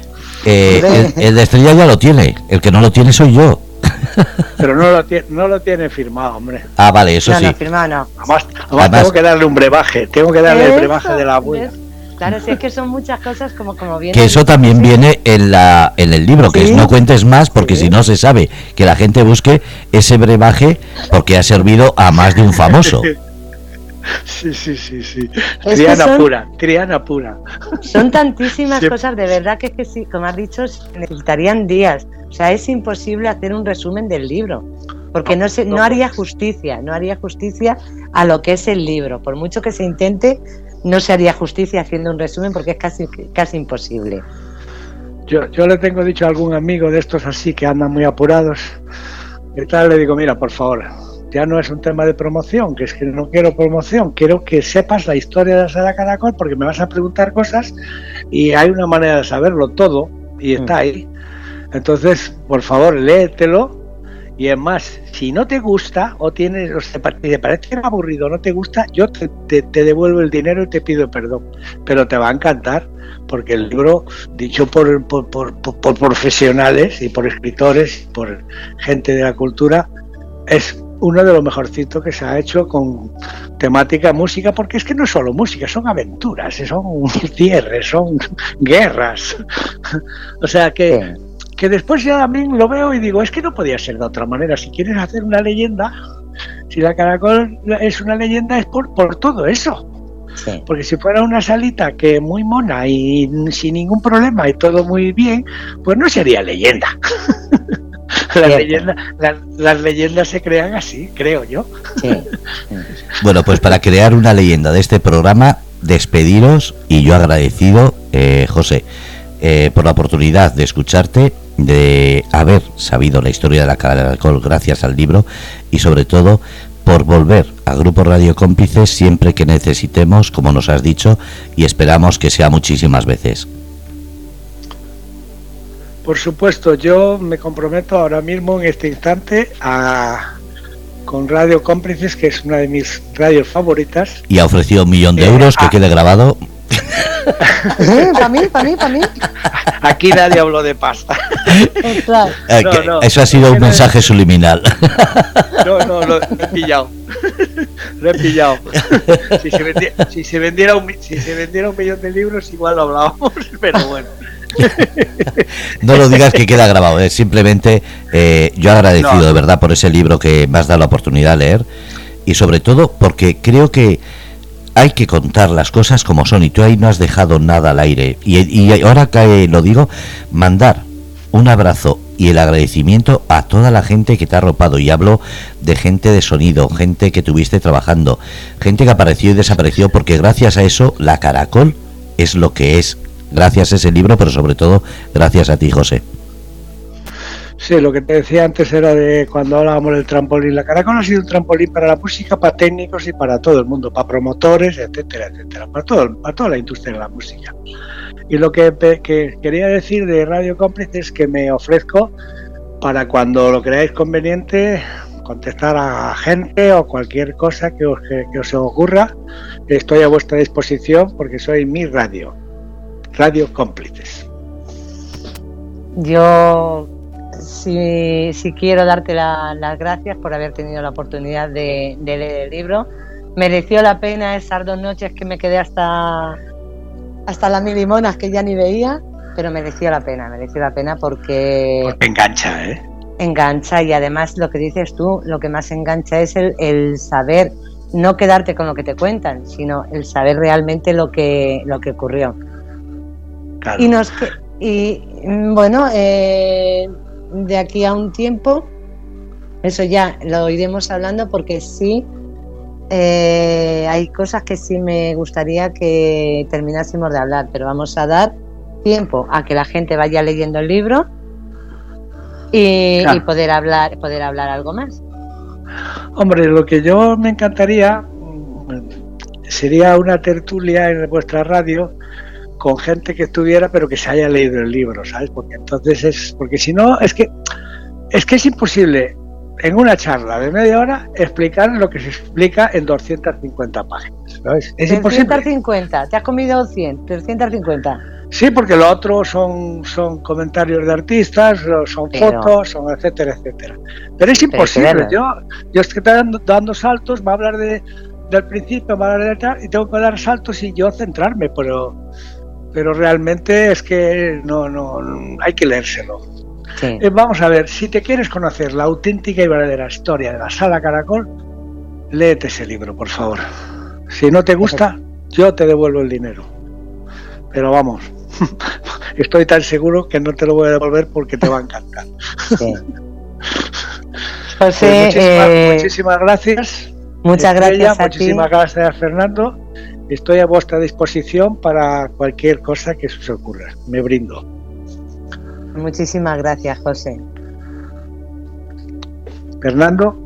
Eh, el, de Estrella ya lo tiene, el que no lo tiene soy yo. Pero no lo, tiene, no lo tiene firmado, hombre. Ah, vale, eso sí. No, firmado no. Además, tengo que darle un brebaje, tengo que darle el brebaje de la abuela. Claro, si es que son muchas cosas como, como viene. Que eso también viene en, la, en el libro, que es no cuentes más porque si no se sabe que la gente busque ese brebaje porque ha servido a más de un famoso. Sí, sí, sí, sí. Triana pura, Triana pura. Son tantísimas cosas, de verdad que, que sí, como has dicho, necesitarían días. O sea, es imposible hacer un resumen del libro, porque no, se, no haría justicia, no haría justicia a lo que es el libro. Por mucho que se intente, no se haría justicia haciendo un resumen porque es casi, casi imposible. Yo, yo le tengo dicho a algún amigo de estos así que andan muy apurados, y tal, le digo, mira, por favor, ya no es un tema de promoción, que es que no quiero promoción, quiero que sepas la historia de la sala Caracol porque me vas a preguntar cosas y hay una manera de saberlo todo y está mm. ahí. Entonces, por favor, léetelo y es más, si no te gusta o tienes, o te, te parece aburrido, no te gusta, yo te, te, devuelvo el dinero y te pido perdón. Pero te va a encantar, porque el libro, dicho por, por, por, por profesionales y por escritores, por gente de la cultura, es uno de los mejorcitos que se ha hecho con temática música, porque es que no es solo música, son aventuras, son cierres, son guerras. o sea que, que después ya también lo veo y digo, es que no podía ser de otra manera. Si quieres hacer una leyenda, si la caracol es una leyenda es por, por todo eso. Porque si fuera una salita que muy mona y sin ningún problema y todo muy bien, pues no sería leyenda. las, leyendas, se crean así, creo yo. Bueno, pues para crear una leyenda de este programa, despediros y yo agradecido, eh, José, eh, por la oportunidad de escucharte, de haber sabido la historia de la cara del alcohol gracias al libro y sobre todo por volver a Grupo Radio Cómplices siempre que necesitemos, como nos has dicho, y esperamos que sea muchísimas veces. Por supuesto, yo me comprometo ahora mismo en este instante a con Radio Cómplices, que es una de mis radios favoritas. Y ha ofrecido un millón de eh, euros que quede grabado. para mí, para mí, para mí. Aquí nadie habló de pasta. Eh, eso ha sido un mensaje subliminal. No, no, lo he pillado. Lo he pillado. Si se, vendiera, si se vendiera un, si se vendiera un millón de libros, igual lo hablábamos, pero bueno. No lo digas que queda grabado, es simplemente eh, yo agradecido de verdad por ese libro que me has dado la oportunidad de leer y sobre todo porque creo que hay que contar las cosas como son y tú ahí no has dejado nada al aire. Y, y ahora que lo digo, mandar un abrazo y el agradecimiento a toda la gente que te ha arropado. Y hablo de gente de sonido, gente que tuviste trabajando, gente que apareció y desapareció, porque gracias a eso la Caracol es lo que es gracias a ese libro, pero sobre todo gracias a ti, José. Sí, lo que te decía antes era de cuando hablábamos del trampolín. La Caracol ha sido un trampolín para la música, para técnicos y para todo el mundo, para promotores, etcétera, etcétera, para, todo, para toda la industria de la música. Y lo que, quería decir de Radio Cómplice es que me ofrezco para cuando lo creáis conveniente contestar a gente o cualquier cosa que os, que os ocurra. Estoy a vuestra disposición porque soy mi radio. Radio Cómplices. Yo sí, quiero darte las gracias por haber tenido la oportunidad de, leer el libro. Mereció la pena esas dos noches que me quedé hasta, hasta las mil limonas que ya ni veía, pero mereció la pena, mereció la pena porque... porque engancha, ¿eh? Engancha y además lo que dices tú, lo que más engancha es el, el saber, no quedarte con lo que te cuentan, sino el saber realmente lo que, lo que ocurrió. Y, nos, y mm, bueno, eh, de aquí a un tiempo, eso ya lo iremos hablando porque sí, eh, hay cosas que sí me gustaría que terminásemos de hablar, pero vamos a dar tiempo a que la gente vaya leyendo el libro y, poder hablar, poder hablar algo más. Hombre, lo que yo me encantaría mm, sería una tertulia en vuestra radio con gente que estuviera pero que se haya leído el libro, ¿sabes? Porque entonces es, porque si no, es que es que es imposible en una charla de media hora explicar lo que se explica en 250 páginas, ¿sabes? Es 350, te has comido 100, 350. Sí, porque lo otro son, son comentarios de artistas, son fotos, son etcétera, etcétera. Pero es imposible. yo, yo estoy dando, dando saltos, va a hablar de, del principio, va a hablar de tal, y tengo que dar saltos y yo centrarme, pero, pero realmente es que no, no, hay que leérselo. Eh, vamos a ver, si te quieres conocer la auténtica y verdadera historia de la sala Caracol, léete ese libro, por favor. Si no te gusta, yo te devuelvo el dinero. Pero vamos, estoy tan seguro que no te lo voy a devolver porque te va a encantar. José, pues eh, muchísimas, gracias. Muchas gracias. A muchísimas gracias, Fernando. Estoy a vuestra disposición para cualquier cosa que se os ocurra. Me brindo. Muchísimas gracias, José. Fernando,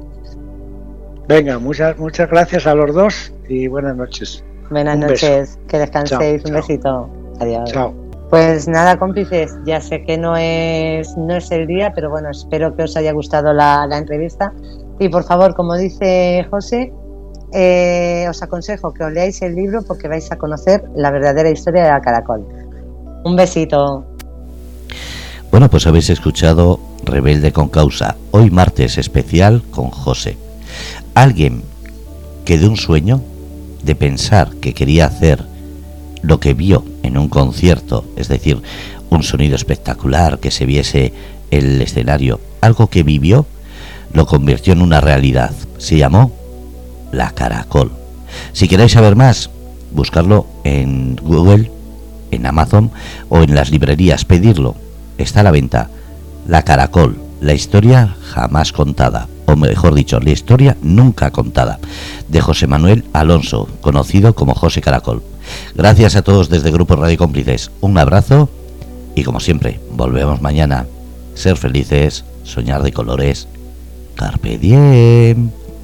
venga, muchas, muchas gracias a los dos y buenas noches. Buenas noches, que descanséis, un besito. Adiós. Chao. Pues nada, cómplices, ya sé que no es, no es el día, pero bueno, espero que os haya gustado la, entrevista. Y por favor, como dice José, eh, os aconsejo que os leáis el libro porque vais a conocer la verdadera historia de la caracol. Un besito. Bueno, pues habéis escuchado Rebelde con Causa, hoy martes especial con José. Alguien que de un sueño, de pensar que quería hacer lo que vio en un concierto, es decir, un sonido espectacular, que se viese el escenario, algo que vivió, lo convirtió en una realidad. Se llamó La Caracol. Si queréis saber más, buscarlo en Google, en Amazon o en las librerías, pedirlo está a la venta La Caracol, la historia jamás contada, o mejor dicho, la historia nunca contada, de José Manuel Alonso, conocido como José Caracol. Gracias a todos desde Grupo Radio Cómplices, un abrazo y como siempre, volvemos mañana. Ser felices, soñar de colores. Carpe diem.